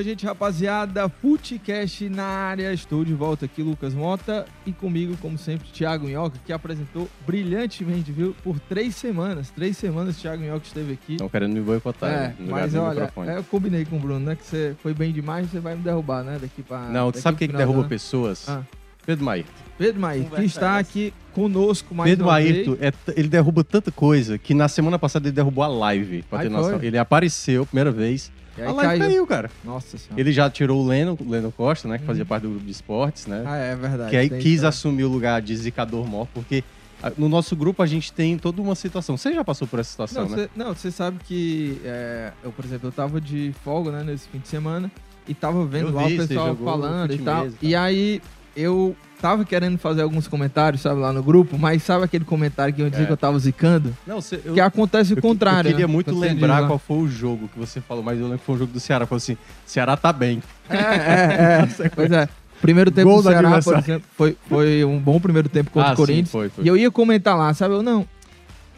A gente, rapaziada. Futecast na área. Estou de volta aqui, Lucas Mota. E comigo, como sempre, Thiago Minhoca, que apresentou brilhantemente, viu? Por três semanas. Três semanas o Thiago Minhoca esteve aqui. Estão querendo me boicotar. É, no mas olha, microfone. é, eu combinei com o Bruno, né? Que você foi bem demais, você vai me derrubar, né? Daqui pra. Não, tu daqui sabe quem que derruba pessoas? Ah. Pedro Maír. Pedro Maír, que está aqui conosco mais Pedro uma Ayrton, vez. é ele derruba tanta coisa que na semana passada ele derrubou a live. Pra Ai, ter noção. Ele apareceu, primeira vez. E aí a live caiu. caiu, cara. Nossa senhora. Ele já tirou o Leno, o Leno Costa, né? Que fazia parte do grupo de esportes, né? Ah, é verdade. que aí tem quis né? assumir o lugar de zicador maior, porque no nosso grupo a gente tem toda uma situação. Você já passou por essa situação, Não, né? você, não, você sabe que é, eu, por exemplo, eu tava de folga, né, nesse fim de semana e tava vendo Eu lá vi, o pessoal falando e tal. e E tal. aí eu tava querendo fazer alguns comentários, sabe, lá no grupo, mas sabe aquele comentário que eu dizia É. que eu tava zicando? Não, você, eu, Que acontece o eu- contrário. Eu queria né? muito diz lembrar lá. qual foi o jogo que você falou, mas eu lembro que foi um jogo do Ceará. Falou assim: Ceará tá bem. É, é, é. pois é. Primeiro tempo Gol do Ceará, por exemplo, foi, foi um bom primeiro tempo contra Ah, o Corinthians. Sim, foi, foi. E eu ia comentar lá, sabe? Eu não.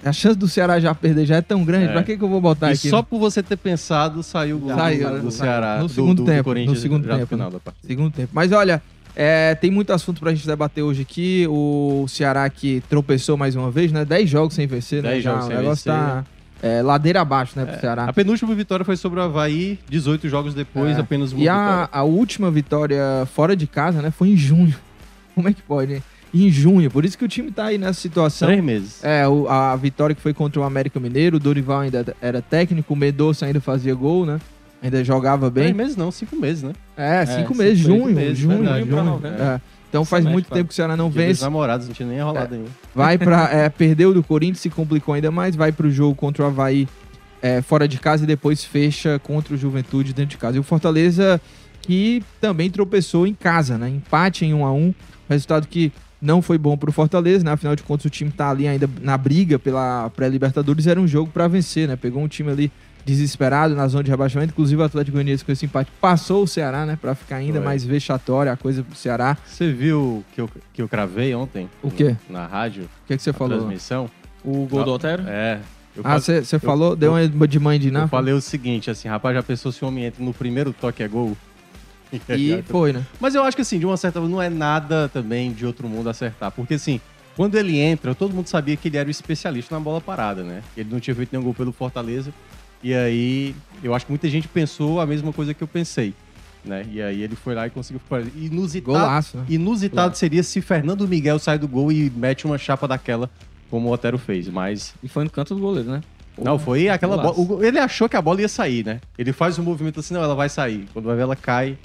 A chance do Ceará já perder já é tão grande. É. Pra que, que eu vou botar E aqui? só por você ter pensado, saiu o gol Saiu, do, né? do Saiu. Ceará. No do- segundo do, tempo, Do Corinthians, no segundo já tempo, final né? da partida. Segundo tempo. Mas olha, é, tem muito assunto pra gente debater hoje aqui. O Ceará que tropeçou mais uma vez, né? 10 jogos sem vencer, né? 10 Já, jogos o sem negócio vencer. tá é, ladeira abaixo, né, pro Ceará. A penúltima vitória foi sobre o Havaí, 18 jogos depois, É. apenas uma E a, vitória. a última vitória fora de casa, né? Foi em junho. Como é que pode, hein? Em junho. Por isso que o time tá aí nessa situação. Três meses. É, o- a vitória que foi contra o América Mineiro, o Dorival ainda era técnico, o Medoça ainda fazia gol, né? Ainda jogava bem. Três meses não, cinco meses, né? É, É, cinco cinco meses, meses, junho, meses, junho, verdade. junho. É. Então faz muito tempo que o Ceará não vence. namorados, não tinha nem enrolado ainda. Vai pra. é, perdeu do Corinthians, se complicou ainda mais, vai pro jogo contra o Havaí é, fora de casa e depois fecha contra o Juventude dentro de casa. E o Fortaleza que também tropeçou em casa, né? Empate em 1 a 1 resultado que não foi bom pro Fortaleza, né? Afinal de contas, o time tá ali ainda na briga pela pré-Libertadores, era um jogo pra vencer, né? Pegou um time ali desesperado na zona de rebaixamento, inclusive o Atlético Goianiense com esse empate passou o Ceará, né? Pra ficar ainda Foi. mais vexatória a coisa pro Ceará. Você viu que eu, que eu cravei ontem? O quê? Na rádio, O que, que você na falou? transmissão? O gol do Otero? É. Eu, Ah, você falou, deu uma de mãe de eu Ná? falei o seguinte, assim, rapaz, já pensou se o homem entra no primeiro toque é gol? E foi, né? Mas eu acho que assim, de uma certa forma, não é nada também de outro mundo acertar. Porque assim, quando ele entra, todo mundo sabia que ele era o especialista na bola parada, né? Ele não tinha feito nenhum gol pelo Fortaleza. E aí, eu acho que muita gente pensou a mesma coisa que eu pensei. Né? E aí ele foi lá e conseguiu. Inusitado, Golaço, né? inusitado seria se Fernando Miguel sai do gol e mete uma chapa daquela, como o Otero fez. Mas E foi no canto do goleiro, né? não, foi aquela bola. golaço. Ele achou que a bola ia sair, né? Ele faz um movimento assim, não, ela vai sair. Quando vai ver, ela cai.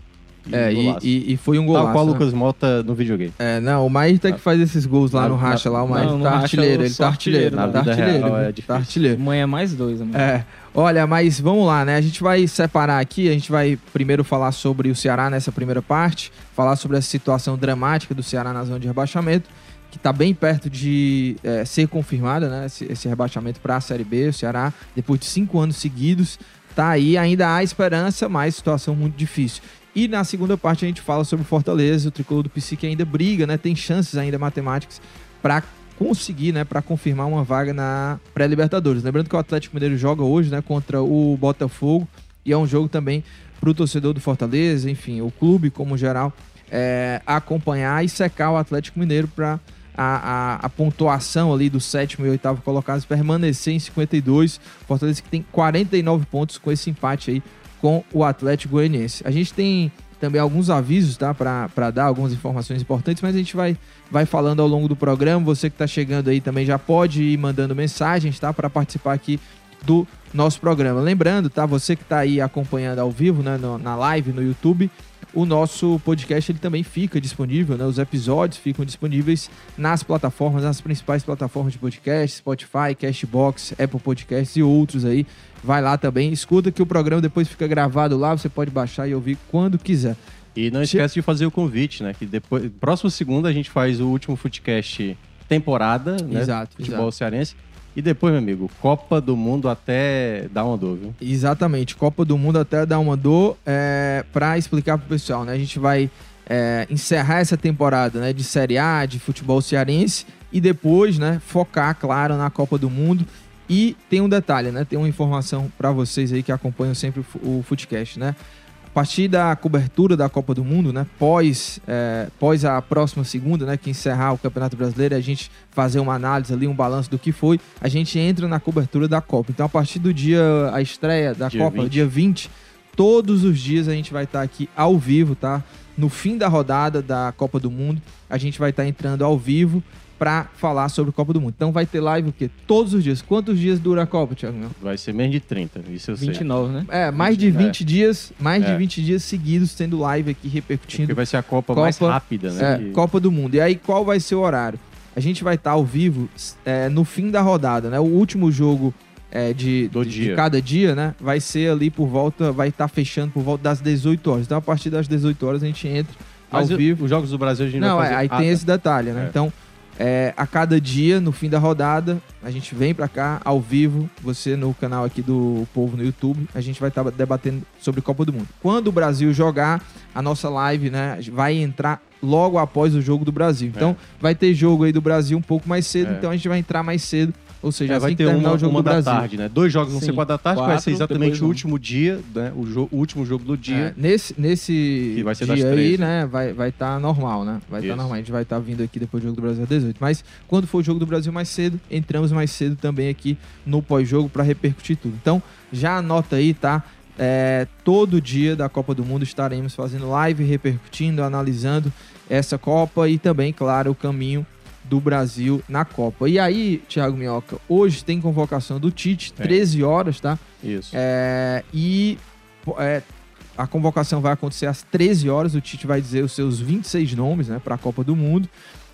E É, e, e, e foi um golaço. Tal qual o né? Lucas Mota no videogame. É, não, o Maír que faz esses gols lá Na- no racha lá, o no tá racha artilheiro, ele tá artilheiro, artilheiro, tá artilheiro, é tá artilheiro. Amanhã é mais dois, amigo. É, olha, mas vamos lá, né? A gente vai separar aqui, a gente vai primeiro falar sobre o Ceará nessa primeira parte, falar sobre essa situação dramática do Ceará na zona de rebaixamento, que tá bem perto de é, ser confirmada, né? Esse, esse rebaixamento para a Série B. O Ceará, depois de cinco anos seguidos, tá aí, ainda há esperança, mas situação muito difícil. E na segunda parte a gente fala sobre o Fortaleza, o tricolor do PC que ainda briga, né? Tem chances ainda matemáticas para conseguir, né, para confirmar uma vaga na pré-Libertadores. Lembrando que o Atlético Mineiro joga hoje, né, contra o Botafogo e é um jogo também para o torcedor do Fortaleza, enfim, o clube como geral é, acompanhar e secar o Atlético Mineiro para a, a, a pontuação ali do sétimo e oitavo colocados permanecer em 52. Fortaleza que tem 49 pontos com esse empate aí com o Atlético Goianiense. A gente tem também alguns avisos, tá? Para dar algumas informações importantes, mas a gente vai, vai falando ao longo do programa. Você que está chegando aí também já pode ir mandando mensagens, tá? Para participar aqui do nosso programa. Lembrando, tá? Você que está aí acompanhando ao vivo, né? no- na live no YouTube, o nosso podcast ele também fica disponível, né? Os episódios ficam disponíveis nas plataformas, nas principais plataformas de podcast, Spotify, Castbox, Apple Podcasts e outros aí. Vai lá também, escuta que o programa depois fica gravado lá, você pode baixar e ouvir quando quiser. E não esquece de fazer o convite, né? Que depois, próximo segunda a gente faz o último Footcast temporada, né? Exato, Futebol exato. cearense. E depois, meu amigo, Copa do Mundo até dar uma dor, viu? Exatamente, Copa do Mundo até dar uma dor é, para explicar pro pessoal, né? A gente vai é, encerrar essa temporada né, de Série A, de futebol cearense e depois, né, focar, claro, na Copa do Mundo. E tem um detalhe, né? Tem uma informação para vocês aí que acompanham sempre o o Footcast, né? A partir da cobertura da Copa do Mundo, né? Pós, é, pós a próxima segunda, né? Que encerrar o Campeonato Brasileiro, a gente fazer uma análise ali, um balanço do que foi, a gente entra na cobertura da Copa. Então, a partir do dia, a estreia da Dia Copa, 20. dia 20, todos os dias a gente vai estar aqui ao vivo, tá? No fim da rodada da Copa do Mundo, a gente vai estar entrando ao vivo para falar sobre a Copa do Mundo. Então vai ter live o quê? Todos os dias. Quantos dias dura a Copa, Thiago? Mel? Vai ser menos de 30, isso eu sei. 29, né? É, mais de 20 dias, mais de É. 20 dias seguidos tendo live aqui repercutindo Porque vai ser a Copa, mais Copa- rápida, né? é, Que- Copa do Mundo. E aí, qual vai ser o horário? A gente vai estar ao vivo é, no fim da rodada, né? O último jogo é, de, Do de, dia. de cada dia, né? Vai ser ali por volta, vai estar fechando por volta das 18 horas. Então, a partir das 18 horas, a gente entra ao Mas o- vivo. os Jogos do Brasil a gente Não, vai é, fazer... aí Ah, tem tá. esse detalhe, né? É. Então, é, a cada dia, no fim da rodada, a gente vem pra cá, ao vivo, você no canal aqui do Povo no YouTube, a gente vai estar debatendo sobre Copa do Mundo. Quando o Brasil jogar, a nossa live, né, vai entrar logo após o jogo do Brasil. Então, vai ter jogo aí do Brasil um pouco mais cedo, É. então a gente vai entrar mais cedo, ou seja, É, vai assim ter uma, o jogo uma da Brasil. tarde, né? Dois jogos vão Sim. ser quatro da tarde, que vai ser Quatro, exatamente o um. último dia, né? O, jo- o último jogo do dia. É, nesse nesse Que vai ser das dia aí, três, né, vai vai estar normal, né? Vai estar Isso. normal. A gente vai estar vindo aqui depois do jogo do Brasil às 18. Mas quando for o jogo do Brasil mais cedo, entramos mais cedo também aqui no pós-jogo para repercutir tudo. Então, já anota aí, tá? É, todo dia da Copa do Mundo estaremos fazendo live, repercutindo, analisando essa Copa e também, claro, o caminho do Brasil na Copa. E aí, Thiago Minhoca, hoje tem convocação do Tite, Tem. 13 horas, tá? Isso. É, e é, a convocação vai acontecer às 13 horas. O Tite vai dizer os seus 26 nomes né, para a Copa do Mundo.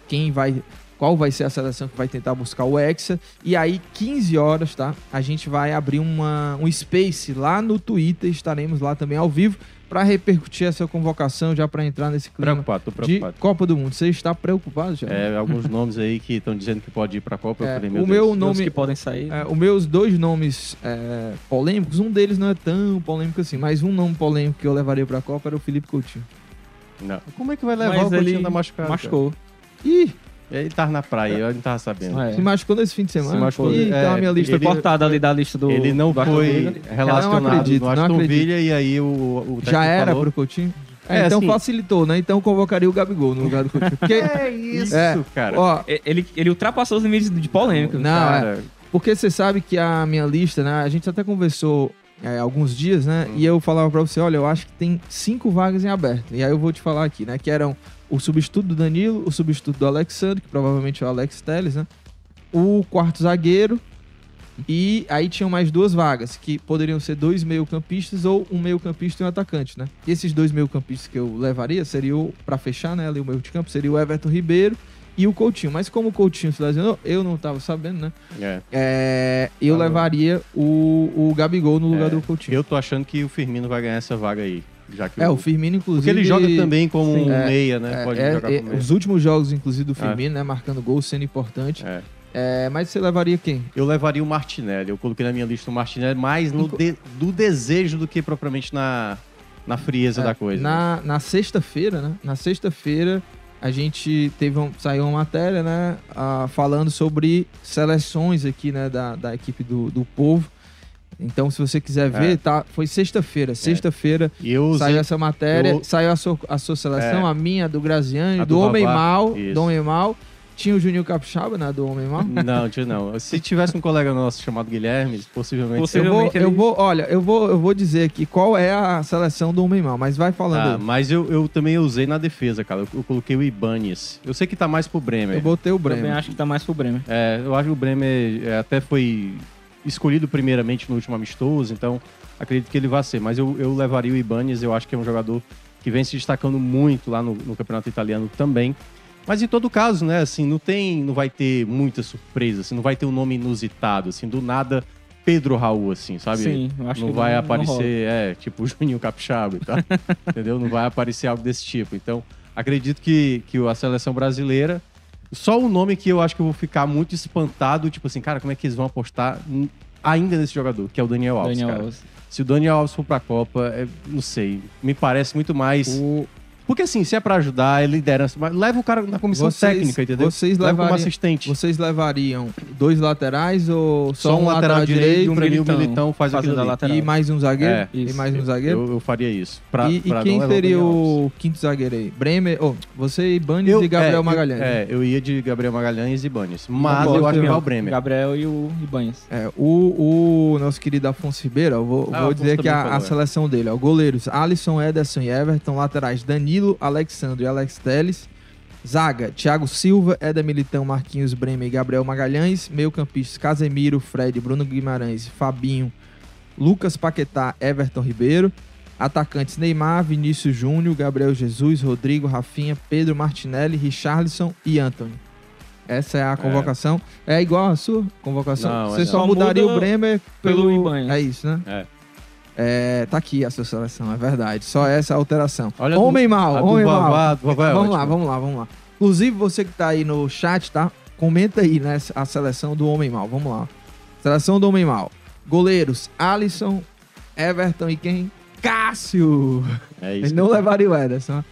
Quem vai. Qual vai ser a seleção que vai tentar buscar o Hexa. E aí, 15 horas, tá? A gente vai abrir uma, um space lá no Twitter. Estaremos lá também ao vivo para repercutir essa convocação, já para entrar nesse clima Preocupado, tô de preocupado. Copa do Mundo. Você está preocupado, já? É, alguns nomes aí que estão dizendo que pode ir pra Copa. É, eu falei, o meu meu Deus. nome- que podem sair. É, os meus dois nomes é, polêmicos, um deles não é tão polêmico assim, mas um nome polêmico que eu levaria pra Copa era o Felipe Coutinho. Não. Como é que vai levar Mas o Coutinho da machucado? Machucou. Ih, cara? Ele tava na praia, eu não tava sabendo. É. se machucou nesse fim de semana. Se machucou, Ih, é, então a minha lista Foi ele- cortado ali da lista do. ele não do foi relacionado Não acredito, no não Aston. Villa e aí o, o Já era falou, pro Coutinho? É, É, então assim- facilitou, né? Então eu convocaria o Gabigol no lugar do Coutinho. Porque, É isso, É, cara. ó, Ele, ele ultrapassou os limites de polêmica. Não, cara, Porque você sabe que a minha lista, né? A gente até conversou é, alguns dias, né? Hum. E eu falava pra você, olha, eu acho que tem cinco vagas em aberto. E aí eu vou te falar aqui, né? Que eram o substituto do Danilo, o substituto do Alexandre, que provavelmente é o Alex Telles, né? O quarto zagueiro. E aí tinham mais duas vagas, que poderiam ser dois meio-campistas ou um meio-campista e um atacante, né? E esses dois meio-campistas que eu levaria seriam, pra fechar, né, ali o meio de campo, seria o Everton Ribeiro e o Coutinho. Mas como o Coutinho se lesionou, eu não tava sabendo, né? é. É, eu Tá levaria o, o Gabigol no lugar É, do Coutinho. Eu tô achando que o Firmino vai ganhar essa vaga aí. Já que É, o Firmino, inclusive. Porque ele joga também como Sim, um é, meia, né? é, Pode é, jogar é, como meia. os últimos jogos, inclusive, do Firmino, né? Marcando gol, sendo importante. É. É, mas você levaria quem? Eu levaria o Martinelli. Eu coloquei na minha lista o Martinelli mais no de- do desejo do que propriamente na, na frieza É, da coisa. Na, na sexta-feira, né? Na sexta-feira, a gente teve um, saiu uma matéria, né? ah, falando sobre seleções aqui, né? Da, da equipe do, do povo. Então, se você quiser ver, É. tá? Foi sexta-feira. Sexta-feira E eu usei... saiu essa matéria, eu- saiu a sua, a sua seleção, É. a minha, do Graziani, A do, do Homem. Mal, Isso. do Homem Mal. Tinha o Juninho Capixaba, né? Do Homem Mal. Não, tio, não. Se tivesse um colega nosso chamado Guilherme, possivelmente... Você- Eu vou, Possivelmente ele- eu vou, olha, eu vou, eu vou dizer aqui qual é a seleção do Homem Mal, mas vai falando Ah, aí. mas eu, eu também usei na defesa, cara. Eu, eu coloquei o Ibanez. Eu sei que tá mais pro Bremer. Eu botei o Também Bremer. acho que tá mais pro Bremer. É, eu acho que o Bremer é, até foi escolhido primeiramente no último amistoso, então acredito que ele vai ser. Mas eu, eu levaria o Ibanez, eu acho que é um jogador que vem se destacando muito lá no, no campeonato italiano também. Mas em todo caso, né, assim, não tem, não vai ter muita surpresa, assim, não vai ter um nome inusitado, assim, do nada Pedro Raul, assim, sabe? Sim, eu acho não que vai não- não aparecer, é, tipo Juninho Capixaba e tal, entendeu? Não vai aparecer algo desse tipo. Então, acredito que, que a seleção brasileira, só o nome que eu acho que eu vou ficar muito espantado, tipo assim, cara, como é que eles vão apostar ainda nesse jogador, que é o Daniel Alves, Daniel cara. Alves. Se o Daniel Alves for pra Copa, é, não sei, me parece muito mais... O- Porque assim, se é pra ajudar, é liderança, mas leva o cara na comissão Vocês- técnica, entendeu? vocês leva como assistente. Vocês levariam dois laterais ou só, Só um lateral direito, um pra mim o militão, Militão faz fazendo aquilo a ali. lateral. e mais um zagueiro? É, e mais um zagueiro? Eu, eu faria isso. Pra, e e pra quem não levar seria o quinto zagueiro aí? Bremer, oh, você, Ibanez Eu- e Gabriel é, eu- Magalhães. É, eu ia de Gabriel Magalhães e Banes. Mas eu gosto acho que vai o Bremer. Gabriel e o Ibanez. É, o, o nosso querido Afonso Ribeiro, ó, vou, Ah, vou dizer que a, a é. seleção dele, ó, goleiros Alisson, Ederson e Everton, laterais Danilo, Alexandre e Alex Teles, zaga Thiago Silva, Éder Militão, Marquinhos Bremer e Gabriel Magalhães, meio campistas Casemiro, Fred, Bruno Guimarães, Fabinho, Lucas Paquetá, Everton Ribeiro, atacantes Neymar, Vinícius Júnior, Gabriel Jesus, Rodrigo, Rafinha, Pedro Martinelli, Richarlison e Anthony. Essa é a convocação. É, igual a sua convocação. Não, Você é só não. mudaria Muda o Bremer pelo, pelo Ibanez. É isso, né? É. É, tá aqui a sua seleção, é verdade. Só essa alteração. Olha homem a mal, do homem mal. do Vavá é vamos lá, ótimo. vamos lá, vamos lá. Inclusive, você que tá aí no chat, tá? Comenta aí, né? A seleção do homem mal. Vamos lá. Seleção do homem mal. Goleiros: Alisson, Everton e quem? Cássio! É isso. Ele não levaria o Ederson.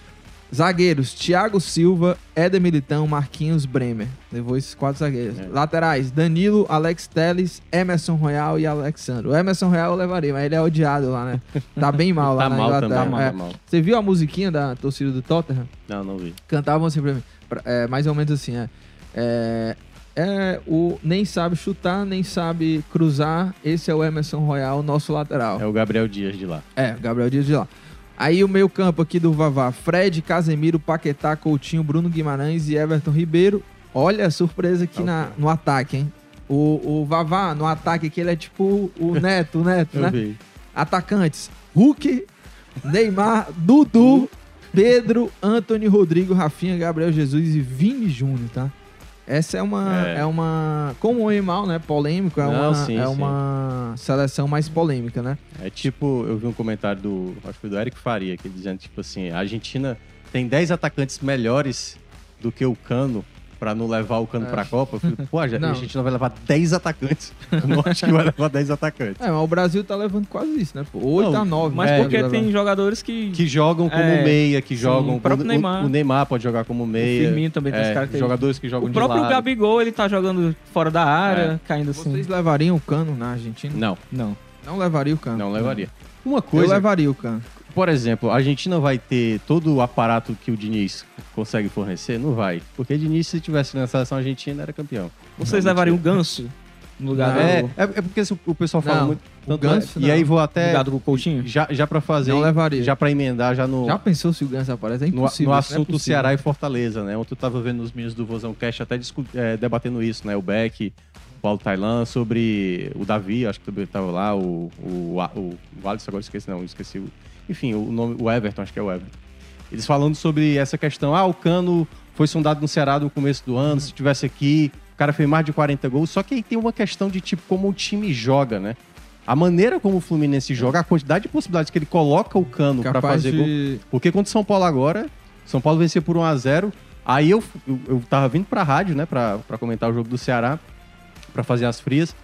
Zagueiros: Thiago Silva, Éder Militão, Marquinhos Bremer. Levou esses quatro zagueiros. É. Laterais: Danilo, Alex Teles, Emerson Royal e Alexandre. O Emerson Royal eu levaria, mas ele é odiado lá, né? Tá bem mal lá Tá na mal Inglaterra. também, É. tá mal. Você viu a musiquinha da torcida do Tottenham? Não, não vi. Cantavam assim pra mim. É, mais ou menos assim, é. É, é, o nem sabe chutar, nem sabe cruzar. Esse é o Emerson Royal, nosso lateral. É o Gabriel Dias de lá. É, Gabriel Dias de lá. Aí o meio campo aqui do Vavá, Fred, Casemiro, Paquetá, Coutinho, Bruno Guimarães e Everton Ribeiro. Olha a surpresa aqui na, no ataque, hein? O, o Vavá, no ataque aqui, ele é tipo o Neto, o Neto, né? vi. Atacantes, Hulk, Neymar, Dudu, Pedro, Anthony, Rodrigo, Rafinha, Gabriel Jesus e Vini Júnior, tá? Essa é uma, É. é. uma, como o mal, né, polêmico, é, Não, uma, sim, é sim. uma seleção mais polêmica, né? É tipo, eu vi um comentário do, acho que foi do Eric Faria, que dizendo, tipo assim, a Argentina tem 10 atacantes melhores do que o Cano pra não levar o Cano É. pra Copa. Eu falei, pô, a Não. Argentina vai levar 10 atacantes. Eu não acho que vai levar 10 atacantes. É, mas o Brasil tá levando quase isso, né? pô? 8 Não, a 9. Mas É, porque tem jogadores que. Que jogam como É, meia, que sim, jogam... o próprio o, Neymar. O, Neymar pode jogar como meia. Firmino também tem é, esse cara que tem- Jogadores que jogam O de próprio lado. Gabigol, ele tá jogando fora da área, caindo assim. Vocês levariam o cano na Argentina? Não, Não. Não levaria o cano. não levaria. Uma Eu coisa, levaria o cano. Por exemplo, a Argentina vai ter todo o aparato que o Diniz consegue fornecer? Não vai. Porque o Diniz, se tivesse na seleção argentina, era campeão. Vocês Não, levariam o. Ganso no lugar É, do, é, é porque se o- pessoal fala Não, muito. Tanto Ganso, é, e aí não. vou no até. lugar do Coutinho? Já, já pra fazer. Não levaria. Já pra emendar já no. Já pensou se o Ganso aparece? É no, impossível. no não é assunto possível. Ceará e Fortaleza, né? Ontem eu tava vendo os meninos do Vozão Cash até é, debatendo isso, né? O Beck, o Paulo Tailan, sobre o Davi, acho que também tava lá, o, o, o, o Alisson, agora esqueci, não, esqueci. o- Enfim, o nome, o Everton, acho que é o Everton. Eles falando sobre essa questão, ah, o Cano foi sondado no Ceará no começo do ano, se tivesse aqui, o cara fez mais de 40 gols, só que aí tem uma questão de tipo como o time joga, né? A maneira como o Fluminense joga, a quantidade de possibilidades que ele coloca o Cano pra Capaz fazer gol. de... Porque contra o São Paulo agora, São Paulo venceu por 1x0. Aí eu, eu, eu tava vindo pra rádio, né, pra, pra comentar o jogo do Ceará, pra fazer as frias.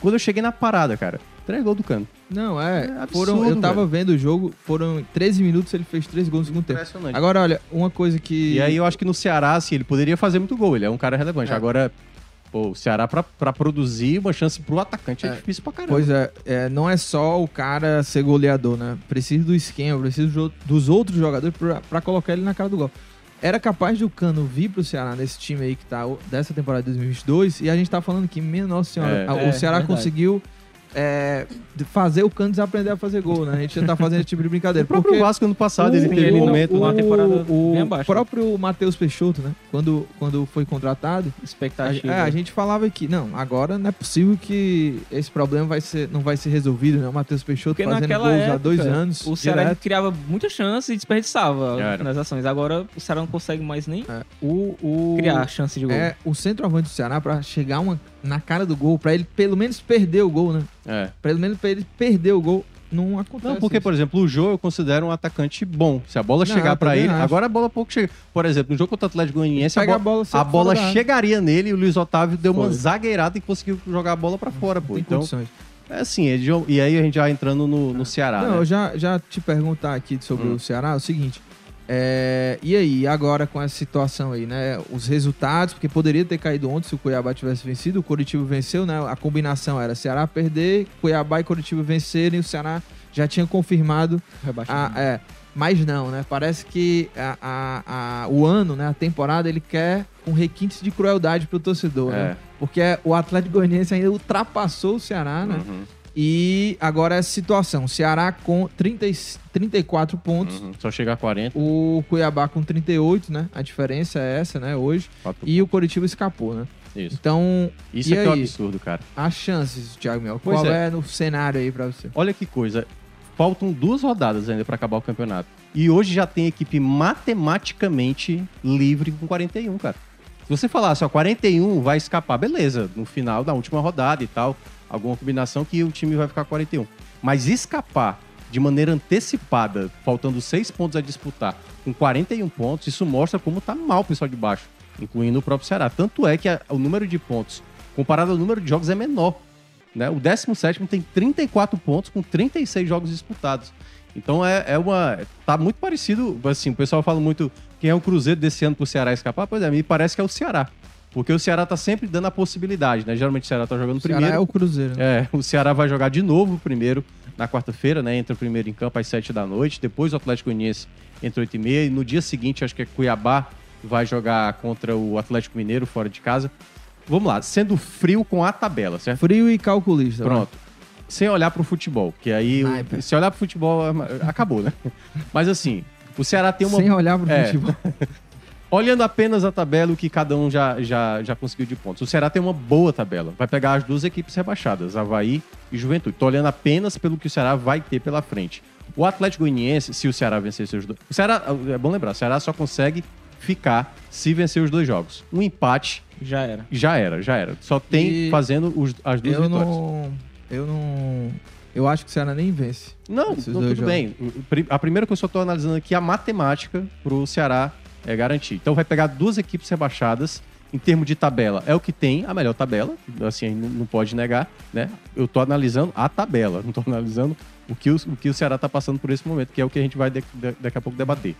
Quando eu cheguei na parada, cara, três gols do cano. Não, é. É absurdo, foram, eu tava velho. vendo o jogo, foram 13 minutos, ele fez 3 gols no segundo tempo. Impressionante. Agora, olha, uma coisa que. E aí eu acho que no Ceará, assim, ele poderia fazer muito gol, ele é um cara relevante. É. Agora, pô, o Ceará pra, pra produzir uma chance pro atacante é, É. difícil pra caramba. Pois é, é, não é só o cara ser goleador, né? Precisa do esquema, precisa do- dos outros jogadores pra, pra colocar ele na cara do gol. Era capaz do Cano vir pro Ceará nesse time aí que tá dessa temporada de 2022 e a gente tá falando que, minha nossa senhora, É. o É, Ceará verdade. conseguiu é, de fazer o Cano desaprender a fazer gol, né? A gente já tá fazendo esse tipo de brincadeira. O próprio porque Vasco ano passado, ele o- teve ele um não- momento. o- uma temporada o, o próprio Matheus Peixoto, né? Quando, quando foi contratado, a, Expectativa. é, a gente falava que, não, agora não é possível que esse problema vai ser, não vai ser resolvido, né? O Matheus Peixoto Porque fazendo gols época, há dois anos. o Ceará direto. criava muita chance e desperdiçava Era. nas ações. Agora o Ceará não consegue mais nem É, o, o, criar chance de gol. É, o centroavante do Ceará, pra chegar uma, na cara do gol, pra ele pelo menos perder o gol, né? É. Pelo menos pra ele perder o gol, não acontece. Não, porque, isso. por exemplo, o Jô eu considero um atacante bom. Se a bola Não, chegar também ele. acho. Agora a bola pouco chega. Por exemplo, no jogo contra o Atlético Goianiense, a a bola, a bola chegaria nele e o Luiz Otávio deu uma Foi. zagueirada e conseguiu jogar a bola pra fora, pô. Então, condições. é assim, é de- e aí a gente já entrando no, no Ceará, Não, né? eu já, já te perguntar aqui sobre Hum. o Ceará é o seguinte. É, e aí, agora com essa situação aí, né? Os resultados, porque poderia ter caído ontem se o Cuiabá tivesse vencido, o Curitiba venceu, né? A combinação era Ceará perder, Cuiabá e Curitiba vencerem, e o Ceará já tinha confirmado a, é, mas não, né? Parece que a, a- a- o ano, né? A temporada, ele quer um requinte de crueldade pro torcedor, É. né? Porque o Atlético Goianiense ainda ultrapassou o Ceará, né? Uhum, E agora essa situação, o Ceará com 30, e- 34 pontos, uhum. Só chegar a 40. o Cuiabá com 38, né? A diferença é essa, né, hoje. quatro E o Coritiba escapou, né? Isso. Então, Isso é que é um aí? absurdo, cara. as chances, Thiago Mel, qual é. é. no cenário aí pra você? Olha que coisa. Faltam duas rodadas ainda pra acabar o campeonato. E hoje já tem equipe matematicamente livre com 41, cara. Se você falasse, ó, 41 vai escapar, beleza, no final da última rodada e tal, alguma combinação que o time vai ficar com 41. Mas escapar de maneira antecipada, faltando seis pontos a disputar, com 41 pontos, isso mostra como tá mal o pessoal de baixo, incluindo o próprio Ceará. Tanto é que a- o número de pontos, comparado ao número de jogos, é menor. Né? O 17 tem 34 pontos com 36 jogos disputados. Então é, é uma. Tá muito parecido. Assim, o pessoal fala muito quem é o Cruzeiro desse ano pro Ceará escapar. Pois é, me parece que é o Ceará. Porque o Ceará tá sempre dando a possibilidade, né? Geralmente o Ceará tá jogando O Ceará primeiro. é o Cruzeiro. né? É, o Ceará vai jogar de novo primeiro na quarta-feira, né? Entra primeiro em campo às 7 da noite. Depois o Atlético Goianiense entra 8 e meia. E no dia seguinte, acho que é Cuiabá vai jogar contra o Atlético Mineiro fora de casa. Vamos lá, sendo frio com a tabela, certo? Frio e calculista. né? Pronto. Sem olhar pro futebol, que aí. o- Sniper. se olhar pro futebol, acabou, né? Mas assim, o Ceará tem uma. Sem olhar pro É. futebol. Olhando apenas a tabela, o que cada um já, já, já conseguiu de pontos. O Ceará tem uma boa tabela. Vai pegar as duas equipes rebaixadas, Havaí e Juventude. Tô olhando apenas pelo que o Ceará vai ter pela frente. O Atlético Goianiense, se o Ceará vencer seus dois. O Ceará, é bom lembrar, o Ceará só consegue ficar se vencer os dois jogos. Um empate Já era. já era, já era. Só tem E fazendo os- as duas Eu vitórias. não. Eu não. Eu acho que o Ceará nem vence. Não, não, tudo jogos. bem. O- A primeira que eu estou analisando aqui é a matemática pro Ceará é garantir. Então vai pegar duas equipes rebaixadas. Em termos de tabela, é o que tem a melhor tabela, assim, não, pode negar, né? Eu tô analisando a tabela, não tô analisando o que o, o que o Ceará tá passando por esse momento, que é o que a gente vai de- de- daqui a pouco debater.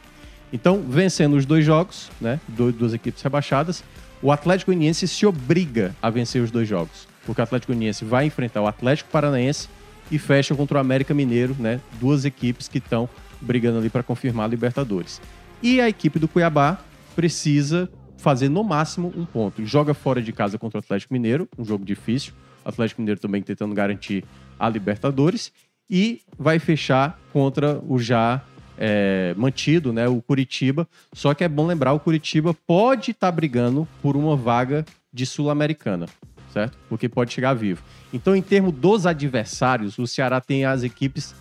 Então, vencendo os dois jogos, né? du- Duas equipes rebaixadas, o Atlético Goianiense se obriga a vencer os dois jogos. Porque o Atlético Goianiense vai enfrentar o Atlético Paranaense e fecha contra o América Mineiro, né? Duas equipes que estão brigando ali para confirmar a Libertadores. E a equipe do Cuiabá precisa fazer no máximo um ponto. Joga fora de casa contra o Atlético Mineiro, um jogo difícil. O Atlético Mineiro também tentando garantir a Libertadores. E vai fechar contra o já é, mantido, né, o Curitiba. Só que é bom lembrar, o Curitiba pode estar brigando por uma vaga de Sul-Americana, certo? Porque pode chegar vivo. Então, em termos dos adversários, o Ceará tem as equipes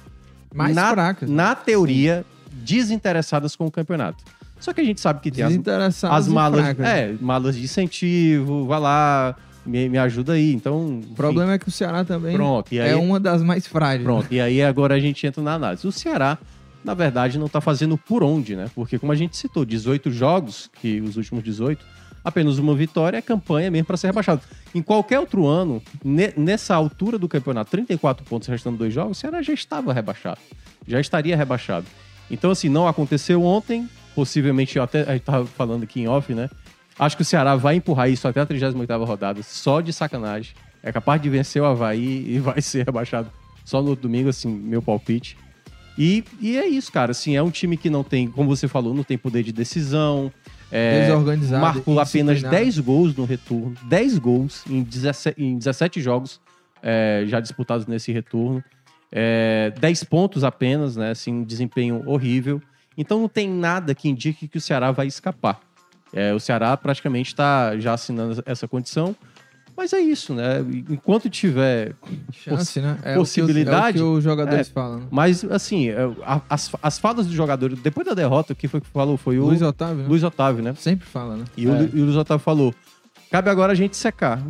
Mais na, fracas. né? na teoria, desinteressadas com o campeonato. Só que a gente sabe que tem as, as malas, fracas. é, malas de incentivo, vai lá, me, me ajuda aí. Então, O problema é que o Ceará também Pronto, e aí- é uma das mais frágeis. Pronto, e aí agora a gente entra na análise. O Ceará, na verdade, não tá fazendo por onde, né? Porque, como a gente citou, 18 jogos, que os últimos 18, apenas uma vitória é campanha mesmo para ser rebaixado. Em qualquer outro ano, ne- nessa altura do campeonato, 34 pontos restando dois jogos, o Ceará já estava rebaixado. Já estaria rebaixado. Então, assim, não aconteceu ontem. Possivelmente, eu até a gente tava falando aqui em off, né? Acho que o Ceará vai empurrar isso até a 38 rodada, só de sacanagem. É capaz de vencer o Havaí e vai ser rebaixado só no domingo, assim, meu palpite. E, e é isso, cara. Assim, é um time que não tem, como você falou, não tem poder de decisão. É, Desorganizado. marcou apenas indisciplinado. 10 gols no retorno. 10 gols em 17, em 17 jogos é, já disputados nesse retorno. É, 10 pontos apenas, né? Assim, um desempenho horrível. Então não tem nada que indique que o Ceará vai escapar. É, o Ceará praticamente está já assinando essa condição. Mas é isso, né? Enquanto tiver Chance, né? É possibilidade, O que, o- é o que os jogadores é. falam. né? Mas, assim, é, as, as falas dos jogadores, depois da derrota, quem foi que falou? Foi o Luiz Luiz, Otávio, né? Otávio, né? Sempre fala, né? E, o, Lu- e o Luiz Otávio falou: cabe agora a gente secar.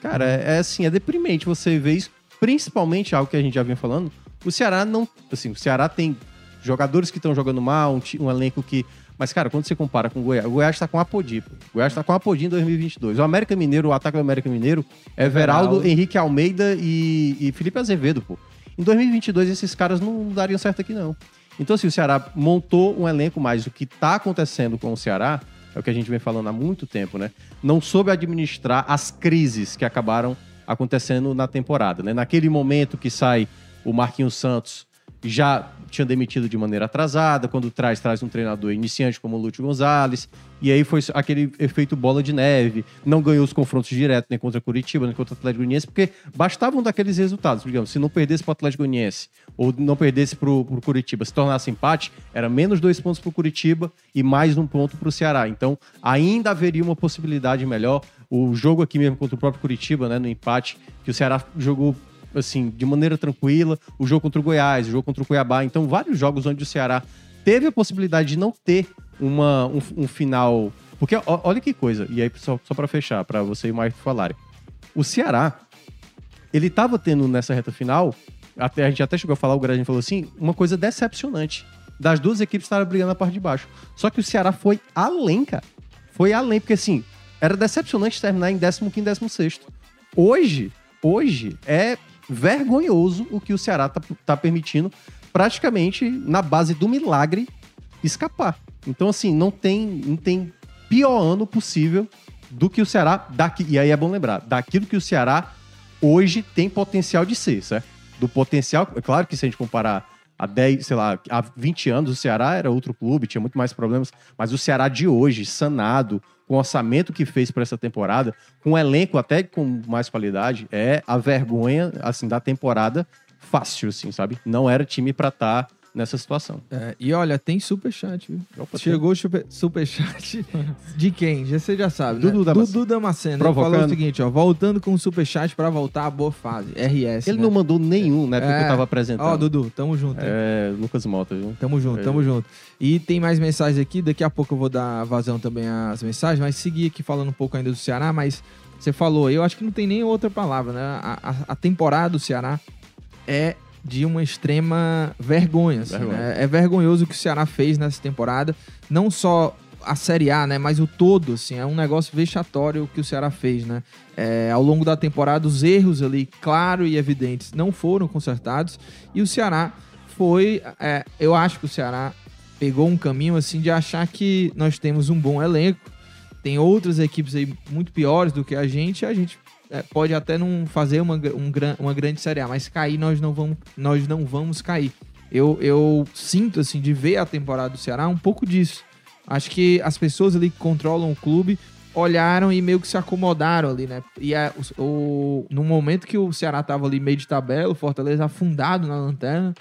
Cara, é, é assim, é deprimente você ver isso, principalmente algo que a gente já vinha falando. O Ceará não. Assim, o Ceará tem jogadores que estão jogando mal, um, um elenco que. Mas, cara, quando você compara com o Goiás, o Goiás tá com a Apodi. pô. O Goiás tá com a Apodi em 2022. O América Mineiro, o ataque do América Mineiro é Veraldo, Veraldo. Henrique Almeida e, e Felipe Azevedo, pô. Em 2022, esses caras não dariam certo aqui, não. Então, assim, o Ceará montou um elenco, mas o que tá acontecendo com o Ceará é o que a gente vem falando há muito tempo, né? Não soube administrar as crises que acabaram acontecendo na temporada, né? Naquele momento que sai o Marquinhos Santos, já tinha demitido de maneira atrasada, quando traz, traz um treinador iniciante como o Lúcio Gonzalez, e aí foi aquele efeito bola de neve, não ganhou os confrontos diretos nem contra Curitiba, nem contra o Atlético Goianiense, porque bastavam daqueles resultados, digamos, se não perdesse para o Atlético Goianiense, ou não perdesse para o Curitiba, se tornasse empate, era menos dois pontos para o Curitiba e mais um ponto para o Ceará, então ainda haveria uma possibilidade melhor, o jogo aqui mesmo contra o próprio Curitiba, né, no empate, que o Ceará jogou assim, de maneira tranquila, o jogo contra o Goiás, o jogo contra o Cuiabá. Então, vários jogos onde o Ceará teve a possibilidade de não ter uma, um, um final. Porque ó, olha que coisa, e aí só, só para fechar, para você e o Mike falarem. O Ceará, ele tava tendo nessa reta final, até, a gente até chegou a falar, o Gradinho falou assim, uma coisa decepcionante. Das duas equipes estavam brigando na parte de baixo. Só que o Ceará foi além, cara. Foi além, porque assim, era decepcionante terminar em 15 e 16. Hoje, hoje é vergonhoso o que o Ceará tá, tá permitindo, praticamente na base do milagre, escapar. Então, assim, não tem, não tem pior ano possível do que o Ceará daqui. E aí é bom lembrar, daquilo que o Ceará hoje tem potencial de ser, certo? Do potencial, é claro que se a gente comparar há 10, sei lá, há 20 anos o Ceará era outro clube, tinha muito mais problemas, mas o Ceará de hoje, sanado, com o orçamento que fez para essa temporada, com um elenco até com mais qualidade, é a vergonha, assim, da temporada fácil, assim, sabe? Não era time para estar nessa situação. É, e olha, tem superchat, viu? Opa, Chegou super, superchat de quem? Já Você já sabe, né? Dudu Damasceno. Dudu Damasceno. Ele Provocando. falou o seguinte, ó. Voltando com o superchat pra voltar à boa fase. RS, Ele né? não mandou nenhum, né? Porque É. eu tava apresentando. Ó, Dudu, tamo junto. hein? É, Lucas Mota, viu? Tamo junto, tamo junto. E tem mais mensagens aqui, daqui a pouco eu vou dar vazão também às mensagens, mas seguir aqui falando um pouco ainda do Ceará, mas você falou, eu acho que não tem nem outra palavra, né? A, a- a temporada do Ceará é de uma extrema vergonha, assim, Vergonha. né? É vergonhoso o que o Ceará fez nessa temporada, não só a Série A, né? Mas o todo, assim, é um negócio vexatório o que o Ceará fez, né? É, ao longo da temporada, os erros ali, claro e evidentes, não foram consertados e o Ceará foi, é, eu acho que o Ceará pegou um caminho assim de achar que nós temos um bom elenco, tem outras equipes aí muito piores do que a gente, e a gente pode até não fazer uma, um, uma grande Série A, mas cair nós não vamos, nós não vamos cair. Eu, eu sinto assim de ver a temporada do Ceará um pouco disso. Acho que as pessoas ali que controlam o clube olharam e meio que se acomodaram ali, né? E a, o, o- no momento que o Ceará tava ali meio de tabela, o Fortaleza afundado na lanterna,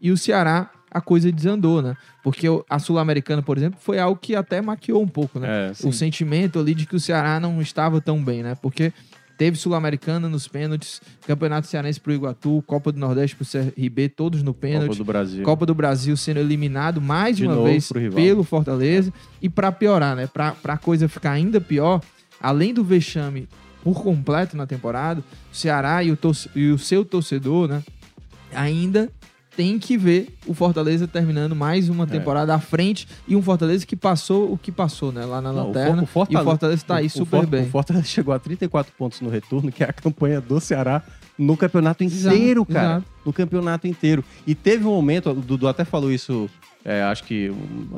e o Ceará a coisa desandou, né? Porque a Sul-Americana, por exemplo, foi algo que até maquiou um pouco, né? É, o sentimento ali de que o Ceará não estava tão bem, né? Porque teve Sul-Americana nos pênaltis, Campeonato Cearense pro Iguatu, Copa do Nordeste pro CRB, todos no pênalti. Copa do Brasil. Copa do Brasil sendo eliminado mais De uma vez pelo Fortaleza. E pra piorar, né? Pra, pra coisa ficar ainda pior, além do vexame por completo na temporada, o Ceará e o, e o seu torcedor, né? Ainda tem que ver o Fortaleza terminando mais uma temporada à frente e um Fortaleza que passou o que passou, né? Lá na Não, o lanterna. O e o Fortaleza tá aí o super For- bem. O Fortaleza chegou a 34 pontos no retorno, que é a campanha do Ceará no campeonato Exato, inteiro, cara. exato. No campeonato inteiro. E teve um momento, o Dudu até falou isso, é, acho que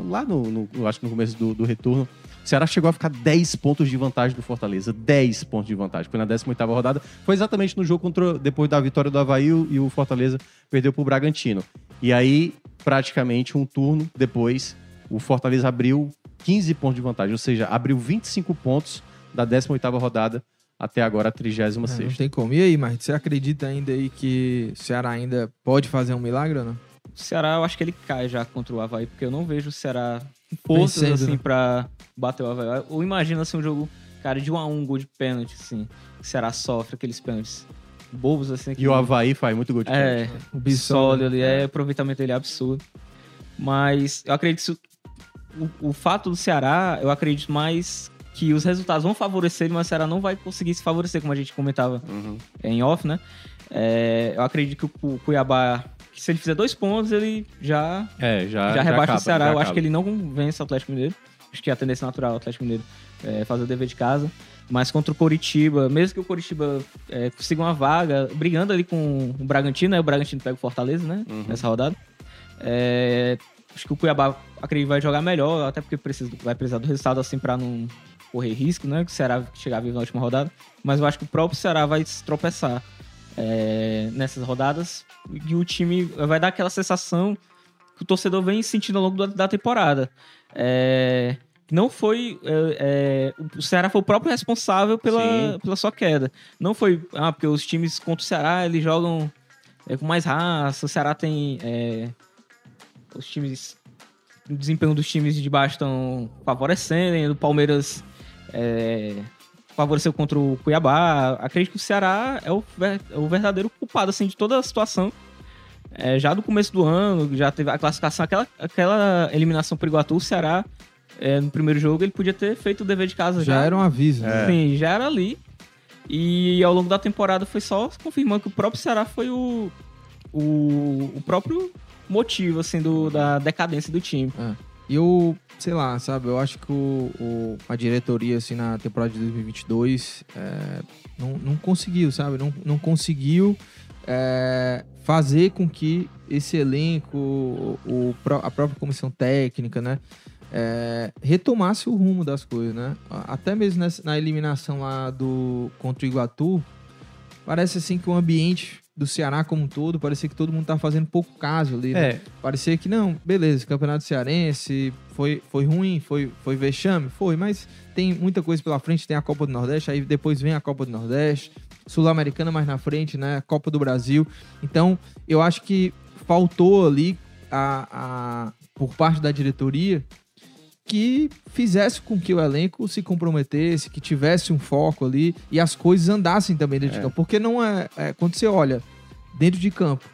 lá no, no- acho que no começo do, do retorno. O Ceará chegou a ficar 10 pontos de vantagem do Fortaleza. 10 pontos de vantagem. Foi na 18 rodada. Foi exatamente no jogo contra. Depois da vitória do Havaí o- e o Fortaleza perdeu pro Bragantino. E aí, praticamente um turno depois, o Fortaleza abriu 15 pontos de vantagem. Ou seja, abriu 25 pontos da 18 rodada até agora a 36 É, não tem como. E aí, Marcos, você acredita ainda aí que o Ceará ainda pode fazer um milagre ou não? O Ceará, eu acho que ele cai já contra o Havaí, porque eu não vejo o Ceará forças, assim, né? pra bater o Havaí. Ou imagina, assim, um jogo, cara, de 1 a 1 gol de pênalti, assim. O Ceará sofre aqueles pênaltis bobos, assim. que- E o Havaí faz muito gol de pênalti. É, O Bissoli, ali, é, o aproveitamento dele é absurdo. Mas eu acredito que o, o fato do Ceará, eu acredito mais que os resultados vão favorecer ele, mas o Ceará não vai conseguir se favorecer, como a gente comentava Uhum. em off, né? É, eu acredito que o Cu- Cuiabá, se ele fizer dois pontos, ele já, É, já, já, rebaixa acaba, o Ceará. Eu acho que ele não vence o Atlético Mineiro. Acho que é a tendência natural do Atlético Mineiro é fazer o dever de casa. Mas contra o Coritiba, mesmo que o Coritiba é, consiga uma vaga, brigando ali com o Bragantino, né? O Bragantino pega o Fortaleza, né? Uhum. Nessa rodada. É, acho que o Cuiabá, acredito, vai jogar melhor, até porque precisa, vai precisar do resultado assim pra não correr risco, né? Que o Ceará chegar vivo na última rodada. Mas eu acho que o próprio Ceará vai se tropeçar é, nessas rodadas e o time vai dar aquela sensação que o torcedor vem sentindo ao longo da, da temporada. É, não foi. é, é, o Ceará foi o próprio responsável pela, Sim. pela sua queda. Não foi. Ah, porque os times contra o Ceará eles jogam é, com mais raça. O Ceará tem. é, os times. O desempenho dos times de baixo estão favorecendo. O Palmeiras favoreceu contra o Cuiabá. Acredito que o Ceará é o, ver- é o verdadeiro culpado assim, de toda a situação. É, já do começo do ano, já teve a classificação, aquela, aquela eliminação por Iguatu, o Ceará, é, no primeiro jogo, ele podia ter feito o dever de casa Já era um aviso, né? É. Sim, já era ali. E ao longo da temporada foi só confirmando que o próprio Ceará foi o, o, o próprio motivo, assim, do, da decadência do time. E eu, sei lá, sabe, eu acho que o, o- a diretoria, assim, na temporada de 2022, é, não, não conseguiu, sabe? Não, não conseguiu é, fazer com que esse elenco, o, o a própria comissão técnica, né? é, retomasse o rumo das coisas, né? Até mesmo nessa- na eliminação lá do contra o Iguatu, parece assim que o ambiente do Ceará como um todo, parecia que todo mundo tá fazendo pouco caso ali, né? É, Parecia que não, beleza, Campeonato Cearense foi, foi ruim, foi, foi vexame, foi, mas tem muita coisa pela frente, tem a Copa do Nordeste, aí depois vem a Copa do Nordeste, Sul-Americana mais na frente, né? Copa do Brasil. Então, eu acho que faltou ali a, a, por parte da diretoria que fizesse com que o elenco se comprometesse, que tivesse um foco ali e as coisas andassem também dentro de É. campo. Porque não é, é, Quando você olha dentro de campo,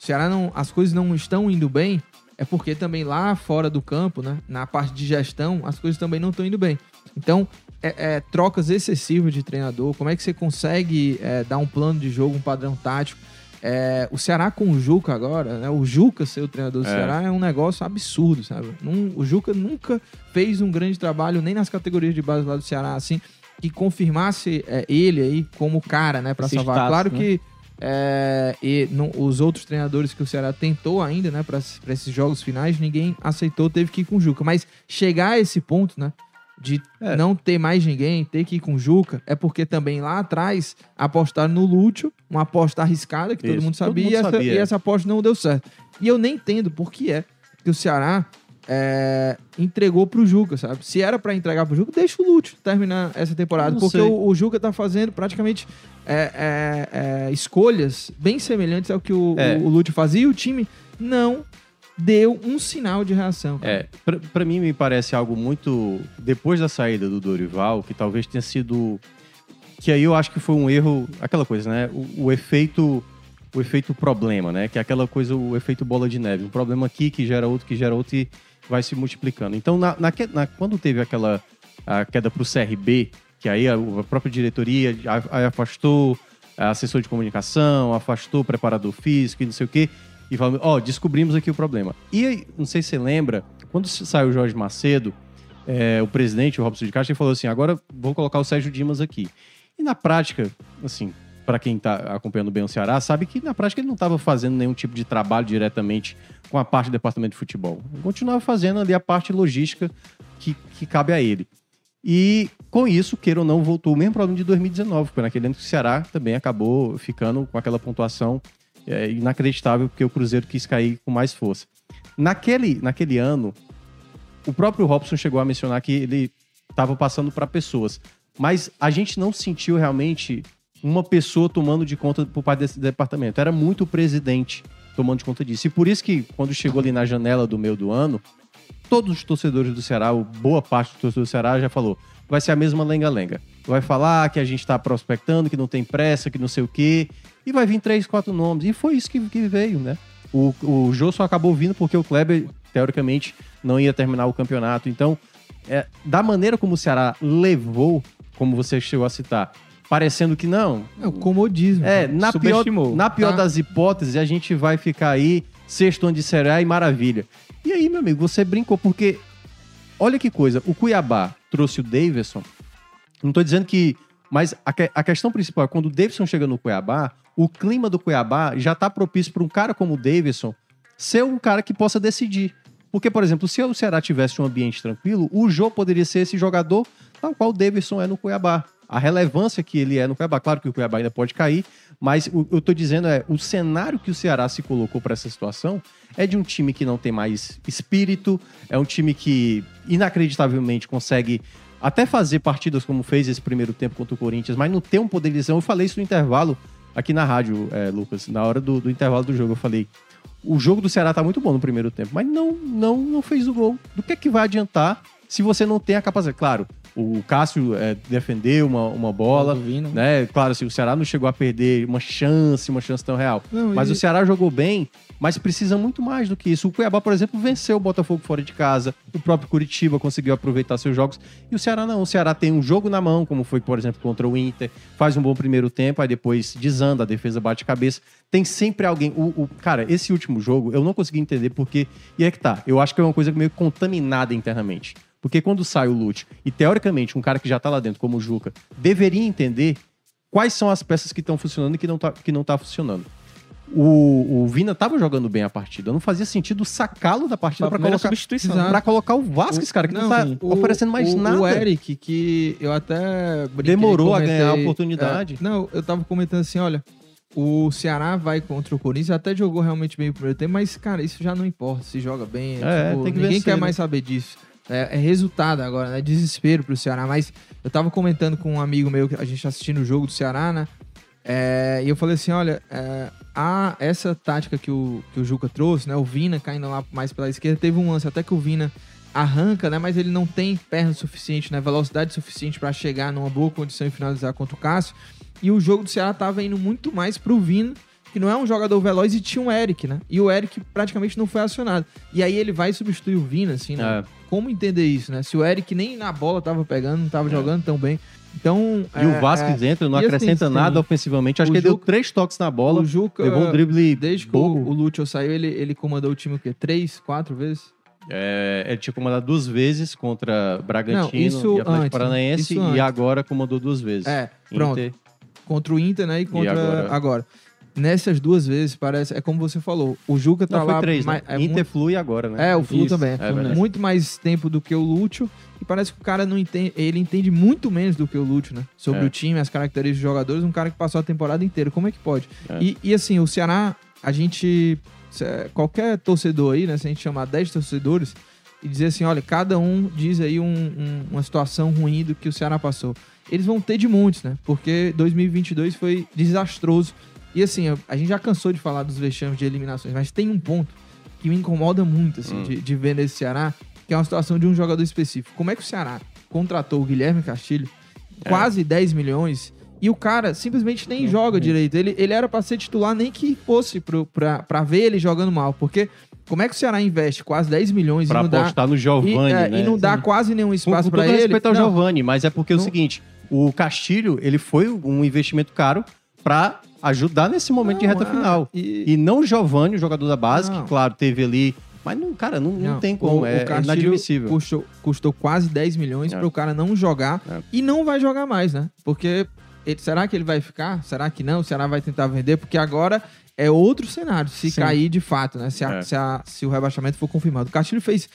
o Ceará não. As coisas não estão indo bem, é porque também lá fora do campo, né? Na parte de gestão, as coisas também não estão indo bem. Então, é, é, trocas excessivas de treinador, como é que você consegue é, dar um plano de jogo, um padrão tático? É, o Ceará com o Juca agora, né? O Juca ser o treinador do É. Ceará é um negócio absurdo, sabe? Não- o Juca nunca fez um grande trabalho, nem nas categorias de base lá do Ceará, assim, que confirmasse é, ele aí como cara, né, pra Esse salvar. status, claro né? que é, e não- os outros treinadores que o Ceará tentou ainda, né, pra esses jogos finais, ninguém aceitou, teve que ir com o Juca. Mas chegar a esse ponto, né, de É. não ter mais ninguém, ter que ir com o Juca, é porque também lá atrás apostaram no Lúcio, uma aposta arriscada que todo mundo todo sabia, mundo e, essa, sabia. e essa aposta não deu certo. E eu nem entendo por que é que o Ceará é, entregou pro Juca, sabe? Se era pra entregar pro Juca, deixa o Lúcio terminar essa temporada, porque o, o Juca tá fazendo praticamente é, é, é, escolhas bem semelhantes ao que o, É. o, o Lúcio fazia e o time não deu um sinal de reação. cara. É, pra, pra mim me parece algo muito. Depois da saída do Dorival, que talvez tenha sido. Que aí eu acho que foi um erro. Aquela coisa, né? O, o efeito. O efeito problema, né? Que é aquela coisa, o efeito bola de neve. Um problema aqui que gera outro, que gera outro e vai se multiplicando. Então, na, na na- quando teve aquela a queda pro CRB, que aí a, a própria diretoria a- aí afastou a assessor de comunicação, afastou o preparador físico e não sei o quê, e ó, descobrimos aqui o problema. E não sei se você lembra, quando saiu o Jorge Macedo, é, o presidente, o Robson de Castro, ele falou assim, agora vou colocar o Sérgio Dimas aqui. E na prática, assim, para quem tá acompanhando bem o Ceará, sabe que na prática ele não estava fazendo nenhum tipo de trabalho diretamente com a parte do departamento de futebol. Ele continuava fazendo ali a parte logística que, que cabe a ele. E com isso, queira ou não, voltou o mesmo problema de 2019, foi naquele ano que o Ceará também acabou ficando com aquela pontuação é, inacreditável, porque o Cruzeiro quis cair com mais força. Naquele, naquele ano, o próprio Robson chegou a mencionar que ele estava passando para pessoas. mas a gente não sentiu realmente uma pessoa tomando de conta por parte desse departamento. Era muito o presidente tomando de conta disso. E por isso que, quando chegou ali na janela do meio do ano, todos os torcedores do Ceará, ou boa parte dos torcedores do Ceará já falou, vai ser a mesma lenga-lenga. Vai falar que a gente está prospectando, que não tem pressa, que não sei o quê, e vai vir três, quatro nomes. E foi isso que, que veio, né? O, o Jô só acabou vindo porque o Kleber, teoricamente, não ia terminar o campeonato. Então, é, da maneira como o Ceará levou, como você chegou a citar, parecendo que não. É o comodismo. É, na pior, na pior Tá. das hipóteses, a gente vai ficar aí, sexto ano de Série A e maravilha. E aí, meu amigo, você brincou, porque olha que coisa, o Cuiabá trouxe o Davidson. Não tô dizendo que. Mas a, a questão principal é quando o Davidson chega no Cuiabá, o clima do Cuiabá já tá propício para um cara como o Davidson ser um cara que possa decidir. Porque, por exemplo, se o Ceará tivesse um ambiente tranquilo, o Jô poderia ser esse jogador tal qual o Davidson é no Cuiabá. A relevância que ele é no Cuiabá. Claro que o Cuiabá ainda pode cair, mas o eu tô dizendo é o cenário que o Ceará se colocou para essa situação é de um time que não tem mais espírito, é um time que inacreditavelmente consegue até fazer partidas como fez esse primeiro tempo contra o Corinthians, mas não tem um poder de decisão. Eu falei isso no intervalo aqui na rádio, é, Lucas, na hora do, do intervalo do jogo. Eu falei: o jogo do Ceará tá muito bom no primeiro tempo, mas não, não, não fez o gol. Do que é que vai adiantar se você não tem a capacidade? Claro, o Cássio é, defendeu uma, uma bola, Vina. né? Claro, assim, o Ceará não chegou a perder uma chance, uma chance tão real. Não, Mas e- o Ceará jogou bem, mas precisa muito mais do que isso. O Cuiabá, por exemplo, venceu o Botafogo fora de casa. O próprio Curitiba conseguiu aproveitar seus jogos. E o Ceará não. O Ceará tem um jogo na mão, como foi, por exemplo, contra o Inter. Faz um bom primeiro tempo, aí depois desanda, a defesa bate cabeça. Tem sempre alguém. O, o- cara, esse último jogo eu não consegui entender porque. E é que tá. Eu acho que é uma coisa meio contaminada internamente. Porque quando sai o Lute, e teoricamente um cara que já tá lá dentro, como o Juca, deveria entender quais são as peças que estão funcionando e que não tá, que não tá funcionando. O, o Vina tava jogando bem a partida. Não fazia sentido sacá-lo da partida a para colocar, substituição. Exato. pra colocar o Vasquez, cara, que não, tá sim. oferecendo mais o, nada. O Eric, que eu até brinquei, Demorou a comentei, ganhar a oportunidade. é, não, eu tava comentando assim, olha, o Ceará vai contra o Corinthians, até jogou realmente bem o primeiro tempo, mas, cara, isso já não importa, se joga bem. É, tipo, ninguém vencer, quer né? mais saber disso. É, é resultado agora, né? Desespero pro Ceará. Mas eu tava comentando com um amigo meu, que a gente tá assistindo o jogo do Ceará, né? É, e eu falei assim: olha, é, a, essa tática que o, que o Juca trouxe, né? O Vina caindo lá mais pela esquerda, teve um lance até que o Vina arranca, né? Mas ele não tem perna suficiente, né? Velocidade suficiente pra chegar numa boa condição e finalizar contra o Cássio. E o jogo do Ceará tava indo muito mais pro Vina, que não é um jogador veloz, e tinha um Eric, né? E o Eric praticamente não foi acionado. E aí ele vai substituir o Vina, assim, né? É. Como entender isso, né? Se o Eric nem na bola tava pegando, não tava jogando tão bem. Então. E o Vasquez entra, não e assim, acrescenta sim. nada ofensivamente. Acho que ele deu três toques na bola, o Juca, levou um drible desde que bobo. o, o Lúcio saiu, ele, ele comandou o time o quê? Três, quatro vezes? É, ele tinha comandado duas vezes contra Bragantino Não, isso e Atlético antes? Paranaense e antes. agora comandou duas vezes. É, pronto. Inter, Contra o Inter, né? E contra. agora? agora. Nessas duas vezes, parece. É como você falou. O Juca tá Não, lá. três, né? mais- é Inter muito- flui agora, né? É, o Flu Isso, também. é muito mais tempo do que o Lúcio. E parece que o cara não entende. Ele entende muito menos do que o Lúcio, né? Sobre É. o time, as características dos jogadores. Um cara que passou a temporada inteira. Como é que pode? É. E, e assim, o Ceará, a gente. Qualquer torcedor aí, né? Se a gente chamar 10 torcedores e dizer assim: olha, cada um diz aí um- um- uma situação ruim do que o Ceará passou. Eles vão ter de muitos, né? Porque 2022 foi desastroso. E assim, a- gente já cansou de falar dos vexames de eliminações, mas tem um ponto que me incomoda muito, assim, Hum. de, de ver nesse Ceará, que é uma situação de um jogador específico. Como é que o Ceará contratou o Guilherme Castilho, É. quase 10 milhões, e o cara simplesmente nem joga direito. Ele, ele era pra ser titular, nem que fosse pro, pra, pra ver ele jogando mal. Porque como é que o Ceará investe quase 10 milhões Pra e não dá, apostar no e, Giovani, é, né? e não dá quase nenhum espaço todo ele? respeito ao Não. Giovani, mas é porque é o Não. seguinte, o Castilho, ele foi um investimento caro pra ajudar nesse momento de Não, reta é, final. E, E não o Giovani, o jogador da base, Não. que, claro, teve ali... Mas, não, cara, não, não, Não, tem como, o- é, o Castilho inadmissível. Custou, custou quase 10 milhões É. para o cara não jogar É. e não vai jogar mais, né? Porque ele- será que ele vai ficar? Será que não? Será que vai tentar vender? Porque agora é outro cenário, se Sim. cair de fato, né? Se, a- É. se, a- se o rebaixamento for confirmado. O Castilho fez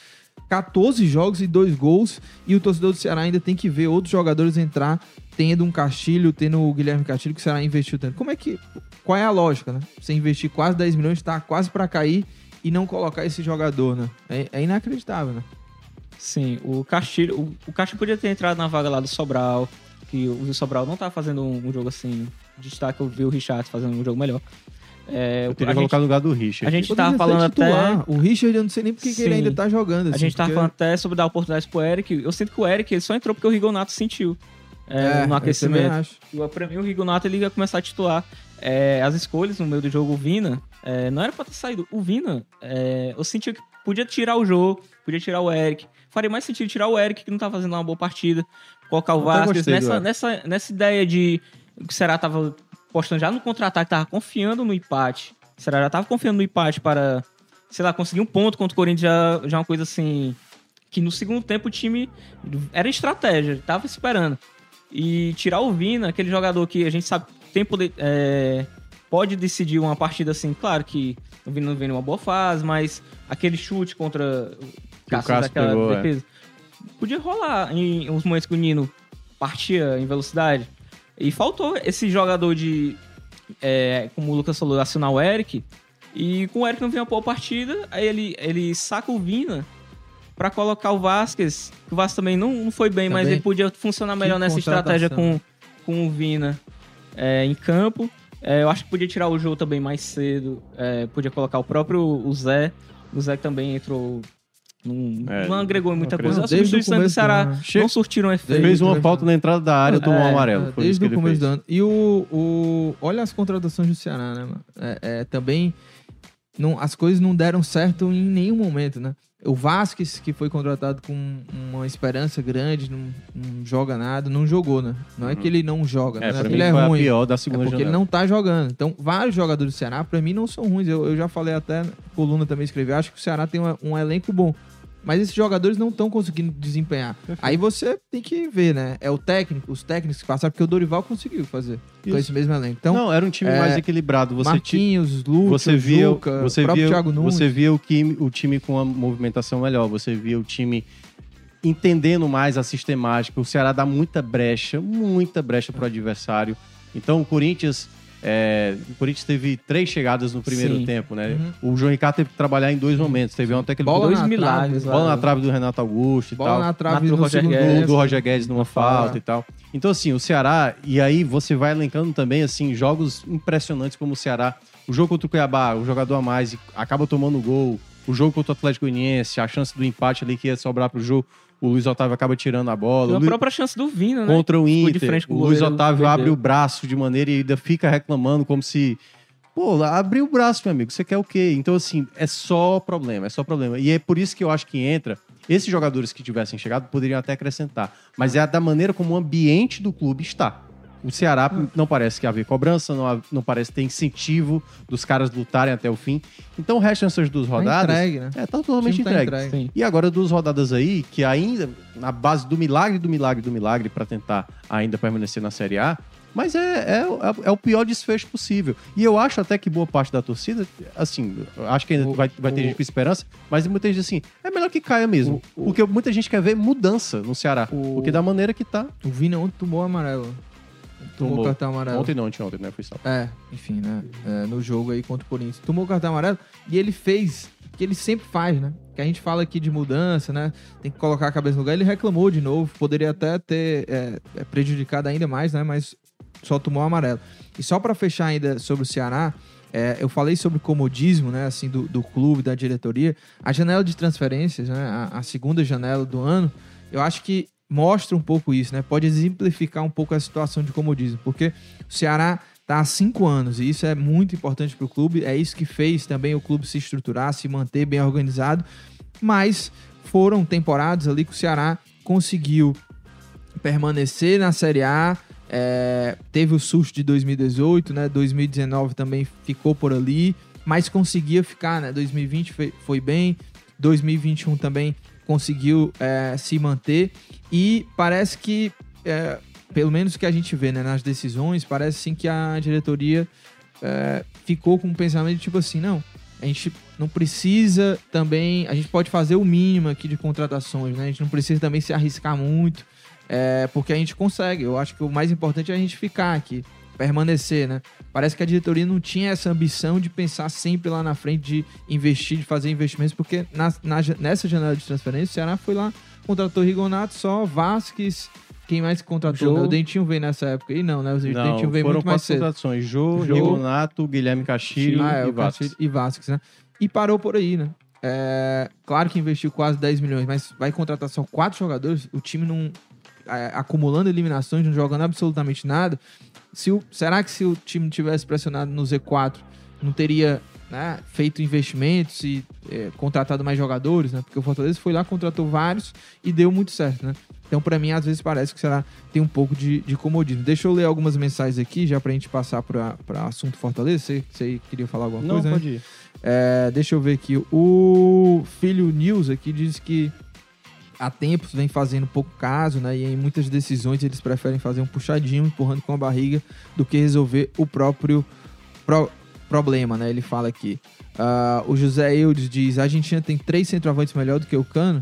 14 jogos e 2 gols e o torcedor do Ceará ainda tem que ver outros jogadores entrar tendo um Castilho, tendo o Guilherme Castilho que o Ceará investiu tanto. Como é que... Qual é a lógica, né? Você investir quase 10 milhões, tá quase para cair e não colocar esse jogador, né? É, é inacreditável, né? Sim, o Castilho, o, o Castilho podia ter entrado na vaga lá do Sobral, que o Sobral não tá fazendo um, um jogo assim. Destaque eu vi o Richard fazendo um jogo melhor. É, Eu a teria colocado no lugar do Richard. a gente Poderia tava falando titular. até. O Richard, eu não sei nem porque que ele ainda tá jogando. A assim, gente tava porque- falando até sobre dar oportunidades pro Eric. Eu sinto que o Eric ele só entrou porque o Rigonato sentiu. é, É, no eu aquecimento. acho. E, Pra mim, o Rigonato ele ia começar a titular. É, as escolhas no meio do jogo, o Vina, é, não era pra ter saído. O Vina, é, eu senti que podia tirar o jogo, podia tirar o Eric. Faria mais sentido tirar o Eric, que não tá fazendo uma boa partida. Colocar o Eu Vasquez nessa, nessa, nessa ideia de que o Será tava postando já no contra-ataque, tava confiando no empate. Será já tava confiando no empate para, sei lá, conseguir um ponto contra o Corinthians já, já é uma coisa assim. Que no segundo tempo o time era estratégia, tava esperando. E tirar o Vina, aquele jogador que a gente sabe tem poder, é, pode decidir uma partida assim, claro que o Vina não vem numa boa fase, mas aquele chute contra o Cássio daquela pegou, é. defesa. Podia rolar em uns momentos que o Nino partia em velocidade. E faltou esse jogador de. é, como o Lucas falou, acionar o Eric. E com o Eric não vem uma boa partida, aí ele, ele saca o Vina pra colocar o Vasquez. que O Vasquez também não, não foi bem, mas Também. ele podia funcionar melhor Que nessa estratégia com, com o Vina é, em campo. É, eu acho que podia tirar o jogo também mais cedo. É, podia colocar o próprio o Zé. O Zé também entrou. Não, É, não agregou muita coisa. As desde o substituições do começo do Ceará não surtiram efeito. Fez uma Fez- falta na entrada da área, tomou um É, amarelo. É, desde o ele começo fez. do ano. E o, o. Olha as contratações do Ceará, né, mano? É, é, também. Não, as coisas não deram certo em nenhum momento, né? O Vasquez, que foi contratado com uma esperança grande, não, não joga nada, não jogou, né? Não é que ele não joga, É, não é pra que mim ele é ruim. pior da É segunda porque ele janela. não tá jogando. Então, vários jogadores do Ceará, pra mim, não são ruins. Eu, eu já falei até, na coluna também escrevi, acho que o Ceará tem uma- um elenco bom. Mas esses jogadores não estão conseguindo desempenhar. Aí você tem que ver, né? É o técnico, os técnicos que passaram, porque o Dorival conseguiu fazer com Isso. esse mesmo elenco. Então, não, era um time é, mais equilibrado. Você Marquinhos, Lucas, você via, Juca, você o próprio via, Thiago Nunes. você via o, time, o time com uma movimentação melhor, você via o time entendendo mais a sistemática. O Ceará dá muita brecha, muita brecha pro adversário. Então o Corinthians, é, o Corinthians teve três chegadas no primeiro Sim. tempo, né? O João Ricardo teve que trabalhar em dois momentos. Teve até que ele Bola dois na milagres trave, lá. bola na trave do Renato Augusto e bola tal. na trave Matou no o Roger Guedes. do, do Roger Guedes numa falta e tal. Então, assim, o Ceará, e aí você vai elencando também, assim, jogos impressionantes como o Ceará. O jogo contra o Cuiabá, o jogador a mais acaba tomando gol. O jogo contra o Atlético Goianiense, a chance do empate ali que ia sobrar pro jogo, o Luiz Otávio acaba tirando a bola. O a Lu- própria chance do Vina, né? contra o Inter, frente com o Luiz Otávio abre o braço de maneira e ainda fica reclamando como se... Pô, abriu o braço, meu amigo, você quer o quê? Então, assim, é só problema, é só problema. E é por isso que eu acho que entra... Esses jogadores que tivessem chegado poderiam até acrescentar. Mas é da maneira como o ambiente do clube está. O Ceará não parece que haver cobrança, não, não parece ter incentivo dos caras lutarem até o fim. Então, restam essas duas Tá rodadas. entregue, né? É, tá O totalmente time tá entregue. entregue. E agora duas rodadas aí, que ainda, na base do milagre, do milagre, do milagre, pra tentar ainda permanecer na Série A, mas é, é, é o pior desfecho possível. E eu acho até que boa parte da torcida, assim, acho que ainda O- vai, vai ter o- gente com esperança, mas muita gente assim, é melhor que caia mesmo. porque muita gente quer ver mudança no Ceará. O- Porque da maneira que tá. O Vina ontem tomou amarelo. Tomou, Tomou. cartão amarelo. Ontem não, ontem, né? Foi só. É, enfim, né? É, no jogo aí contra o Corinthians. Tomou o cartão amarelo e ele fez o que ele sempre faz, né? Que a gente fala aqui de mudança, né? Tem que colocar a cabeça no lugar. Ele reclamou de novo, poderia até ter é, é, prejudicado ainda mais, né? Mas só tomou o amarelo. E só pra fechar ainda sobre o Ceará, é, eu falei sobre comodismo, né? Assim, do, do clube, da diretoria. A janela de transferências, né? A, a segunda janela do ano, eu acho que mostra um pouco isso, né? Pode exemplificar um pouco a situação de comodismo, porque o Ceará tá há cinco anos e isso é muito importante para o clube. É isso que fez também o clube se estruturar, se manter bem organizado. Mas foram temporadas ali que o Ceará conseguiu permanecer na Série A. é, teve o susto de 2018, né? 2019 também ficou por ali, mas conseguia ficar, né? 2020 foi, foi bem, 2021 também conseguiu é, se manter e parece que, é, pelo menos que a gente vê né, nas decisões, parece sim que a diretoria é, ficou com um pensamento tipo assim, não, a gente não precisa também, a gente pode fazer o mínimo aqui de contratações, né? A gente não precisa também se arriscar muito, é, porque a gente consegue. Eu acho que o mais importante é a gente ficar aqui, permanecer, né? Parece que a diretoria não tinha essa ambição de pensar sempre lá na frente, de investir, de fazer investimentos, porque na, na- nessa janela de transferência, o Ceará foi lá, contratou Rigonato só, Vasquez, quem mais contratou? Jô. O Dentinho veio nessa época aí? Não, né? O Não, Dentinho veio foram muito mais quatro cedo. contratações. Jô, Jô, Rigonato, Guilherme Castilho Ah, é, e. Castilho e Vasquez, né? E parou por aí, né? É, claro que investiu quase 10 milhões, mas vai contratar só quatro jogadores, o time não. É, acumulando eliminações, não jogando absolutamente nada. Se o- será que se o time tivesse pressionado no Z4, não teria né, feito investimentos e é, contratado mais jogadores, né? Porque o Fortaleza foi lá, contratou vários e deu muito certo, né? Então, pra mim, às vezes parece que será tem um pouco de, de comodismo. Deixa eu ler algumas mensagens aqui, já pra gente passar pra assunto Fortaleza. Você, você queria falar alguma Não, coisa? né? pode ir. É, deixa eu ver aqui. O Filho News aqui diz que há tempos vem fazendo pouco caso, né? E em muitas decisões eles preferem fazer um puxadinho, empurrando com a barriga, do que resolver o próprio pro- problema, né? Ele fala aqui. Ah, o José Eudes diz: a Argentina tem três centroavantes melhor do que o Cano.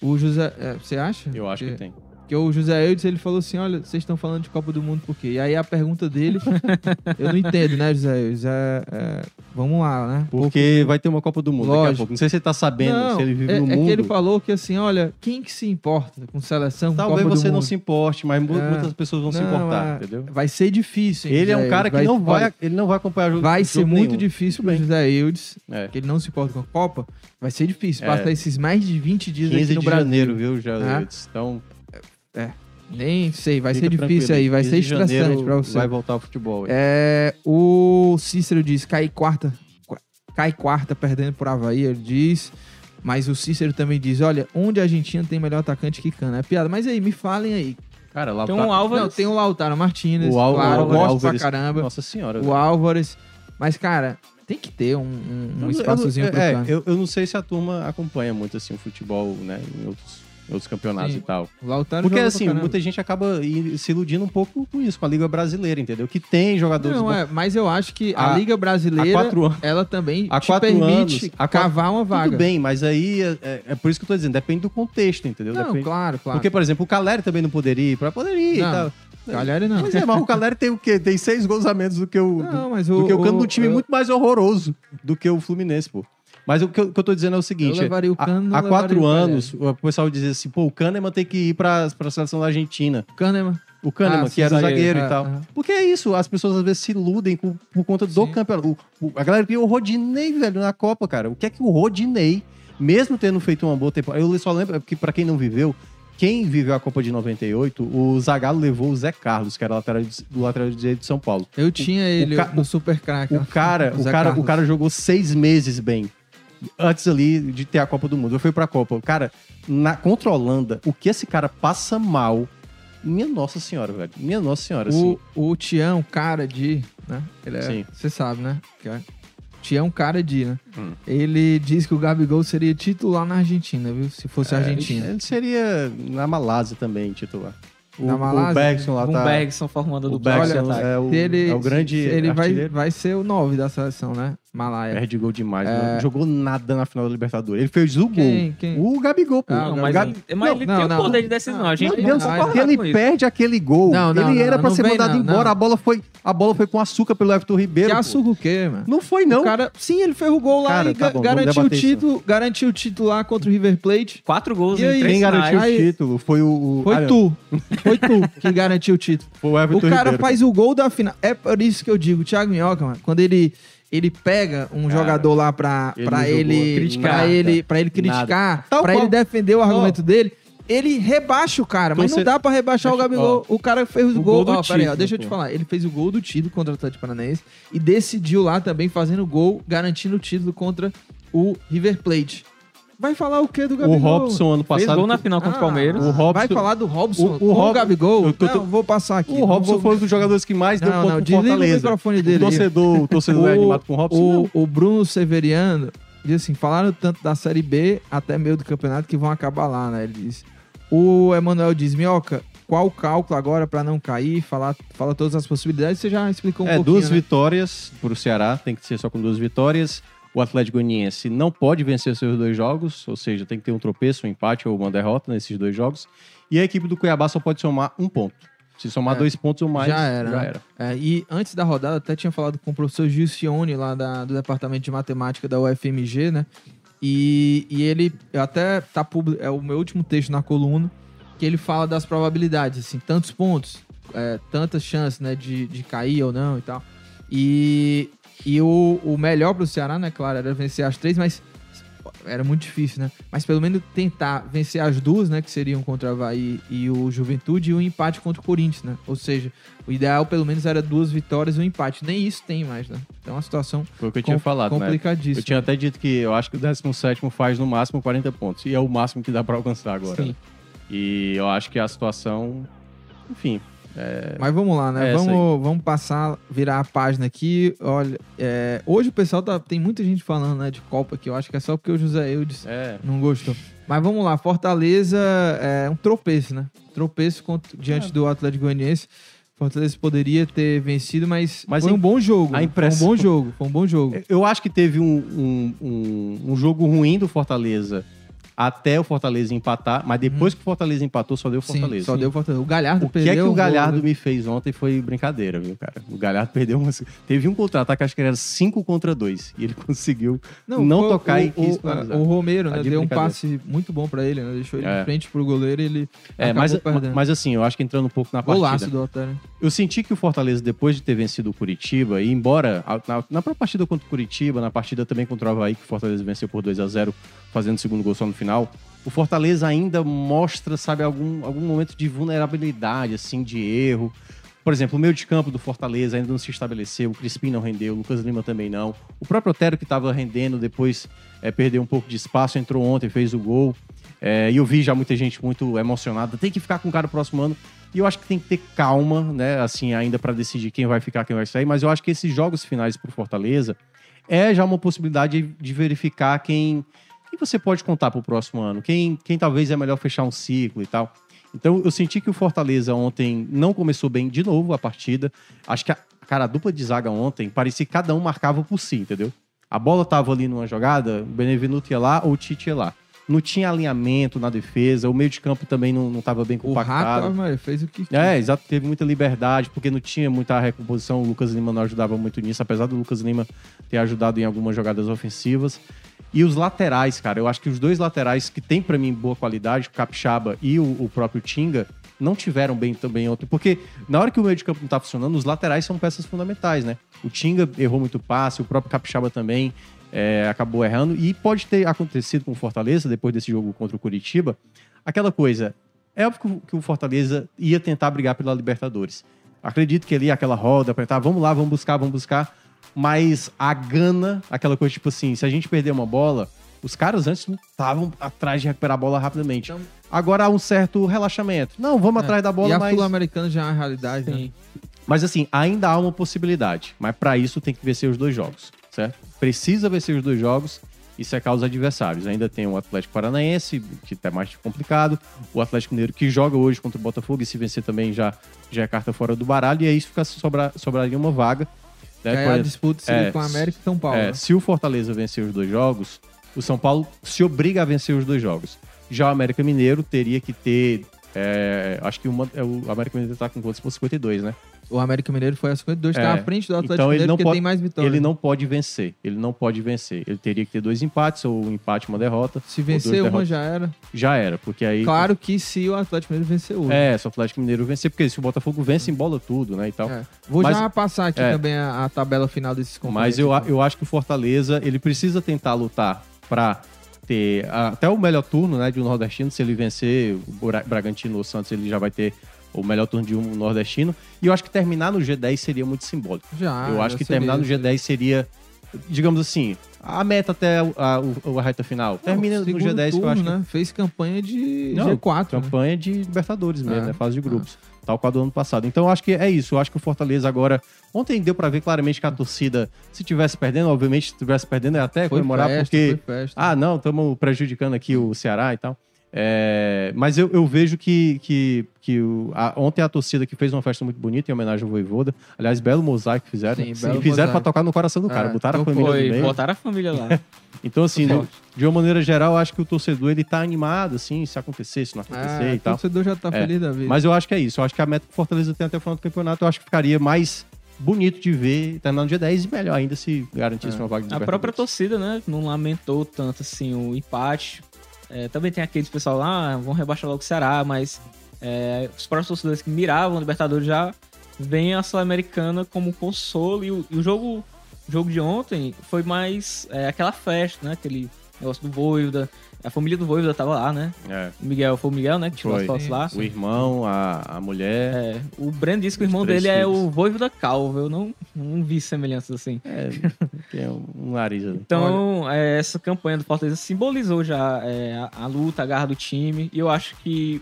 O José. é, Você acha? Eu acho que tem. Porque o José Eudes, ele falou assim, olha, vocês estão falando de Copa do Mundo por quê? E aí a pergunta dele, eu não entendo, né, José Eudes? É, é, vamos lá, né? Porque vai ter uma Copa do Mundo daqui a Lógico. pouco. Não sei se você tá sabendo, Não, se ele vive é, no é mundo. que ele falou que assim, olha, quem que se importa com seleção, com Talvez Copa você do não Mundo? se importe, mas É. muitas pessoas vão se Não, importar, é, entendeu? Vai ser difícil, hein, Ele é José um cara Eudes? que não vai, ele não vai acompanhar jogo Vai jogo ser muito nenhum. difícil pro. José Eudes, É. que ele não se importa com a Copa. Vai ser difícil. É. Passar esses mais de 20 dias 15 aqui no de Brasil. janeiro, viu, já É. Então, Nem sei, vai fica ser difícil aí, vai 15 ser estressante pra você. Vai voltar ao futebol. aí. É, o Cícero diz, cai quarta, qu- cai quarta perdendo por Havaí, ele diz. Mas o Cícero também diz, olha, onde a Argentina tem melhor atacante que Cana? É piada. Mas aí, me falem aí. Cara, lá Tem um Álvares. Não, tem o Lautaro Martinez, o Al- claro, o gosto Álvares- pra caramba. Nossa senhora. O velho. Álvares. Mas, cara, tem que ter um, um, um Eu- espaçozinho eu, pro é, eu, eu não sei se a turma acompanha muito assim o futebol, né, em outros, outros campeonatos Sim. e tal. O Lautaro Porque assim, muita gente acaba se iludindo um pouco com isso, com a Liga Brasileira, entendeu? Que tem jogadores Não, é, mas eu acho que a, Há- Liga Brasileira, anos- ela também há te permite anos- quatro- cavar uma vaga. Tudo bem, mas aí é, é- é por isso que eu tô dizendo, depende do contexto, entendeu? Não, Depende- claro, claro. Porque, por exemplo, o Caleri também não poderia ir, pra poderia e Não, tal. Não. Pois é, mas o Caleri tem o quê? Tem seis gols a menos do que o, Não, do, mas do o, que o Cano do time eu- muito mais horroroso do que o Fluminense, pô. Mas o que eu, que eu tô dizendo é o seguinte: Eu levaria o não há, quatro o anos, o pessoal dizia assim, pô, o Kahneman tem que ir pra, pra seleção da Argentina. Kahneman. O Kahneman, Ah, que era o zagueiro, zagueiro é, e tal. aham. Porque é isso, as pessoas às vezes se iludem com- por conta do Sim. campeonato. O- o- a galera queria o Rodinei, velho, na Copa, cara. O que é que o Rodinei, mesmo tendo feito uma boa temporada, eu só lembro, que pra quem não viveu, quem viveu a Copa de 98, o Zagallo levou o Zé Carlos, que era lateral de- do lateral direito de São Paulo. Eu tinha ele no Super Crack. O cara, o Zé cara, o cara jogou seis meses bem. Antes ali de ter a Copa do Mundo. Eu fui pra Copa. O cara, na, contra a Holanda, o que esse cara passa mal. Minha nossa senhora, velho. Minha nossa senhora, assim. O, o Tião, cara de. Né? Ele é. Sim. Você sabe, né? Que é- Tião, cara de, né? Hum. Ele diz que o Gabigol seria titular na Argentina, viu? Se fosse a É, Argentina. Ele seria na Malásia também, titular. O, Na Malásia? o Bergson lá tá... o Bergson formando O do Bergson ataque. é o, ele, é o grande ele vai, vai ser o 9 da seleção, né? Malaya. Perde gol demais. É. Não jogou nada na final da Libertadores. Ele fez o gol. Quem? Quem? O Gabigol, pô. Ah, Não, o mas, Gabi- ele, mas Não, ele não, tem não. o poder de decisão. A gente Deus, não, ele isso. perde aquele gol. Não, não, ele não, era pra não ser vem, mandado não, embora. não. A bola foi, a bola foi com açúcar pelo Everton Ribeiro. Que pô. açúcar o quê, mano? Não foi não. O cara, sim, ele fez o gol lá Cara, e tá bom, garantiu o isso. título, garantiu o título lá contra o River Plate. Quatro gols E em aí? três Quem garantiu o título foi o, o Foi ah, tu. Foi tu que garantiu o título. Foi o O Everton cara Ribeiro. faz o gol da final. É por isso que eu digo, o Thiago Minhoca, mano, quando ele ele pega um Cara, jogador lá pra, ele pra ele criticar, pra ele, pra ele criticar, Tal pra qual- ele defender o argumento dele, ele rebaixa o cara, mas Torce- não dá pra rebaixar o Deixa- Gabigol. O cara fez o, o gol, gol do ó, título, deixa eu te pô. falar, ele fez o gol do título contra o Atlético Paranaense e decidiu lá também fazendo gol, garantindo o título contra o River Plate. Vai falar o que do O Gabigol? Robson ano Fez passado. gol na final contra o Ah, Palmeiras. O Robson- Vai falar do Robson O- o com o Rob- Gabigol? eu tô- Não, vou passar aqui. O Robson vou- foi um dos jogadores que mais deu Não, ponto não, pro desliga o Fortaleza. microfone O dele aí. torcedor, o torcedor é O- animado com o Robson. O, o Bruno Severiano diz assim: falaram tanto da Série B até meio do campeonato que vão acabar lá, né? Ele diz. O Emanuel diz: Minhoca, qual o cálculo agora pra não cair? Fala, fala todas as possibilidades. Você já explicou um é, pouquinho. duas né? vitórias pro Ceará, tem que ser só com duas vitórias. O Atlético Goianiense não pode vencer seus dois jogos, ou seja, tem que ter um tropeço, um empate ou uma derrota nesses dois jogos. E a equipe do Cuiabá só pode somar um ponto. Se somar É, dois pontos ou mais, já era. já né? era. É, e antes da rodada, até tinha falado com o professor Gilcione, lá da- do Departamento de Matemática da UFMG, né? E, e ele até tá publi- é o meu último texto na coluna. que ele fala das probabilidades, assim, tantos pontos, é, tantas chances, né, de, de cair ou não e tal. E, e o, o melhor pro Ceará, né, claro, era vencer as três, mas era muito difícil, né? Mas pelo menos tentar vencer as duas, né? Que seriam contra o Havaí e o Juventude e o empate contra o Corinthians, né? Ou seja, o ideal pelo menos era duas vitórias e um empate. Nem isso tem mais, né? Então é uma situação Foi o que eu tinha falado, né? complicadíssima. Eu tinha até dito que eu acho que o 17 faz no máximo 40 pontos. E é o máximo que dá pra alcançar agora. Sim. né? E eu acho que a situação. Enfim. É, Mas vamos lá, né? É vamos, vamos passar, virar a página aqui. Olha, é, hoje o pessoal tá, tem muita gente falando, né, de Copa aqui. Eu acho que é só porque o José Eudes é, não gostou. Mas vamos lá, Fortaleza é um tropeço, né? Tropeço contra- diante É. do Atlético Goianiense. Fortaleza poderia ter vencido, mas, Mas foi um bom jogo. a impressão- Foi um bom jogo, foi um bom jogo. Eu acho que teve um, um, um, um jogo ruim do Fortaleza até o Fortaleza empatar, mas depois que o Fortaleza empatou, só deu o Fortaleza. Sim, só deu Fortaleza. O Galhardo O que é perdeu que o gol, Galhardo né? me fez ontem foi brincadeira, viu, cara? O Galhardo perdeu umas... Teve um contra-ataque, acho que era 5 contra 2. E ele conseguiu não, foi tocar o, e quis o, o Romero, né? Tá de Deu um passe muito bom pra ele, né? Deixou ele É. de frente pro goleiro e ele É, mas, perdendo. mas assim, eu acho que entrando um pouco na Golaço partida. do Otário. Eu senti que o Fortaleza, depois de ter vencido o Curitiba, e embora na, na própria partida contra o Curitiba, na partida também contra o Havaí, que o Fortaleza venceu por 2 a 0 fazendo o segundo gol só no final, o Fortaleza ainda mostra, sabe, algum, algum momento de vulnerabilidade, assim, de erro. Por exemplo, o meio de campo do Fortaleza ainda não se estabeleceu, o Crispim não rendeu, o Lucas Lima também não. O próprio Otero, que estava rendendo, depois é, perdeu um pouco de espaço, entrou ontem, fez o gol. É, e eu vi já muita gente muito emocionada. Tem que ficar com o cara no próximo ano. E eu acho que tem que ter calma, né? Assim, ainda para decidir quem vai ficar, quem vai sair. Mas eu acho que esses jogos finais pro Fortaleza é já uma possibilidade de, de verificar quem, quem você pode contar pro próximo ano. Quem, quem talvez é melhor fechar um ciclo e tal. Então eu senti que o Fortaleza ontem não começou bem de novo a partida. Acho que a, cara, a dupla de zaga ontem parecia que cada um marcava por si, entendeu? A bola tava ali numa jogada, o Benevenuto ia lá ou o Tite ia lá. Não tinha alinhamento na defesa, o meio de campo também não, não tava bem O compactado. Maria, fez o que. É, exato, teve muita liberdade, porque não tinha muita recomposição. O Lucas Lima não ajudava muito nisso, apesar do Lucas Lima ter ajudado em algumas jogadas ofensivas. E os laterais, cara, eu acho que os dois laterais que tem pra mim boa qualidade, o Capixaba e o, o próprio Tinga, não tiveram bem também ontem. Porque na hora que o meio de campo não tá funcionando, os laterais são peças fundamentais, né? O Tinga errou muito passe, o próprio Capixaba também é, acabou errando. E pode ter acontecido com o Fortaleza, depois desse jogo contra o Curitiba, aquela coisa. É óbvio que o- que o Fortaleza ia tentar brigar pela Libertadores. Acredito que ali, aquela roda, apertar, vamos lá, vamos buscar, vamos buscar. Mas a gana, aquela coisa tipo assim, se a gente perder uma bola, os caras antes não estavam atrás de recuperar a bola rapidamente. Então- Agora há um certo relaxamento. Não, vamos É. atrás da E bola, a mas... Sul-Americana já é uma realidade, né? Sim. Mas assim, ainda há uma possibilidade. Mas para isso tem que vencer os dois jogos, certo? Precisa vencer os dois jogos e secar os adversários. Ainda tem o Atlético Paranaense, que é mais complicado. O Atlético Mineiro, que joga hoje contra o Botafogo, e se vencer também já, já é carta fora do baralho. E aí isso fica, sobra, sobraria uma vaga. Né? A disputa seria é, com a América e São Paulo. é, né? se o Fortaleza vencer os dois jogos, o São Paulo se obriga a vencer os dois jogos. Já o América Mineiro teria que ter. é, acho que uma, é, o América Mineiro tá com quantos? Por 52, né? O América Mineiro foi a 52, tá É. à frente do Atlético Então ele Mineiro, não porque pode- tem mais vitórias. Ele não pode vencer. Ele não pode vencer. Ele teria que ter dois empates, ou um empate uma derrota. Se vencer uma derrotas. já era. Já era, porque aí. Claro que se o Atlético Mineiro vencer hoje. É, se o Atlético Mineiro vencer, porque se o Botafogo vence, embola tudo, né? E tal. É. Vou Mas- já passar aqui é. também a, a tabela final desses Mas confrontos. eu, a- então. eu acho que o Fortaleza, ele precisa tentar lutar pra ter até o melhor turno, né, de um nordestino. Se ele vencer o Bra- Bragantino ou o Santos, ele já vai ter o melhor turno de um nordestino. E eu acho que terminar no G10 seria muito simbólico. Já, eu já acho que seria. terminar no G10 seria, digamos assim, a meta até a, a- a reta final. Termina no Segundo G10 que eu turno, acho que né? Fez campanha de Não, G4. né? campanha de Libertadores mesmo, É. né? Fase de grupos. Tal qual do ano passado. Então eu acho que é isso. Eu acho que o Fortaleza agora. Ontem deu pra ver claramente que a torcida, se tivesse perdendo, obviamente, se tivesse perdendo, é até Foi comemorar, festa, porque. festa. Ah, não, estamos prejudicando aqui o Ceará e tal. É, mas eu, eu vejo que, que, que o- a- ontem a torcida que fez uma festa muito bonita em homenagem ao Voivoda. Aliás, belo mosaico que fizeram. Sim, e fizeram mosaico. pra tocar no coração do cara. É, botaram a então família Foi, meio. botaram a família lá. Então, assim, no- de uma maneira geral, eu acho que o torcedor ele tá animado, assim, se acontecer, se não acontecer Ah, e o tal. torcedor já tá É, feliz da vida. Mas eu acho que é isso. Eu acho que a meta que o Fortaleza tem até o final do campeonato, eu acho que ficaria mais bonito de ver terminar no dia 10 e melhor ainda se garantisse É. uma vaga de A própria torcida, né, não lamentou tanto assim o empate. É, também tem aqueles pessoal lá, ah, vão rebaixar logo o Ceará, mas é, os próprios torcedores que miravam o Libertadores já veem a Sul-Americana como consolo. E o, e o jogo, jogo de ontem foi mais é, aquela festa, né? Aquele negócio do Voivoda. A família do Voivoda tava lá, né? É. O Miguel, foi o Miguel, né? Que tirou as Foi. fotos lá. O irmão, a, a mulher. É, o Breno disse que o irmão dele é filhos. o Voivoda Calvo. Eu não, não vi semelhanças assim. É, tem um nariz ali. Então, é, essa campanha do Fortaleza simbolizou já é, a, a luta, a garra do time. E eu acho que.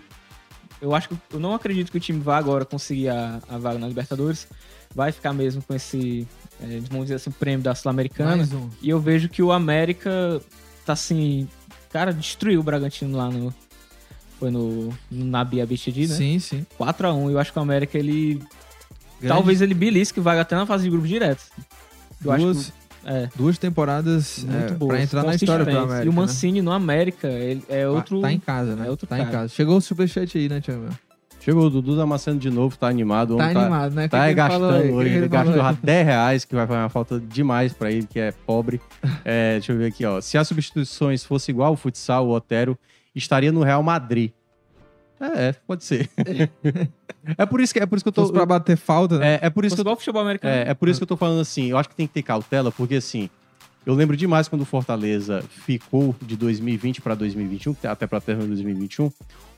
Eu acho que. Eu não acredito que o time vá agora conseguir a, a vaga na Libertadores. Vai ficar mesmo com esse. é, vamos dizer assim, prêmio da Sul-Americana. Um. E eu vejo que o América tá assim. Cara, destruiu o Bragantino lá no. Foi no, no Nabi Abichedi, né? Sim, sim. 4x1. Eu acho que o América, ele. Grande- Talvez ele belisque vaga até na fase de grupo direto. Eu acho duas, que. É. duas temporadas Muito é, boa. pra entrar na história pro América. E o né? Mancini no América, ele é outro. Tá em casa, né? é outro tá em cara. casa. Chegou o superchat aí, né, Thiago? Chegou o Dudu Damasceno de novo, tá animado. Tá homem animado, né? O Tá que gastando O que hoje, que ele gastou aí? já 10 reais, que vai fazer uma falta demais pra ele, que é pobre. É, deixa eu ver aqui, ó. Se as substituições fossem igual ao futsal, o Otero estaria no Real Madrid. É, é, pode ser. é por isso que é por isso que eu tô. Fosse pra bater falta, né? É, é por isso que eu o futebol americano. é, é por isso que eu tô falando assim, eu acho que tem que ter cautela, porque assim, eu lembro demais quando o Fortaleza ficou de 2020 para 2021, até para terra de 2021,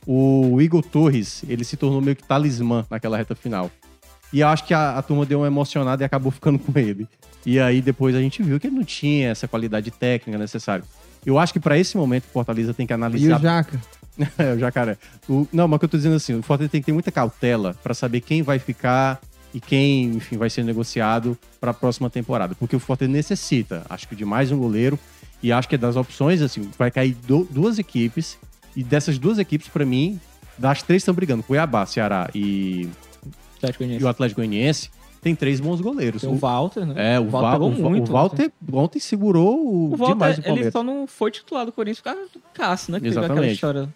o Igor Torres, ele se tornou meio que talismã naquela reta final. E eu acho que a, a turma deu uma emocionada e acabou ficando com ele. E aí depois a gente viu que ele não tinha essa qualidade técnica necessária. Eu acho que para esse momento o Fortaleza tem que E analisar o Jaca? é, o jacaré. O- não, mas o que eu tô dizendo assim, o Fortaleza tem que ter muita cautela pra saber quem vai ficar e quem, enfim, vai ser negociado pra próxima temporada. Porque o Fortaleza necessita, acho que de mais um goleiro. E acho que das opções, assim, vai cair du- duas equipes. E dessas duas equipes, pra mim, das três estão brigando. Cuiabá, Ceará e, Atlético e o Atlético Goianiense. Tem três bons goleiros. Tem o Walter, né? é, o, Walter Val, pegou o, muito, o Walter ontem segurou o, O Walter, demais o ele Palmeiras. só não foi titular do Corinthians por causa do Cássio, né? Que teve aquela Exatamente. história.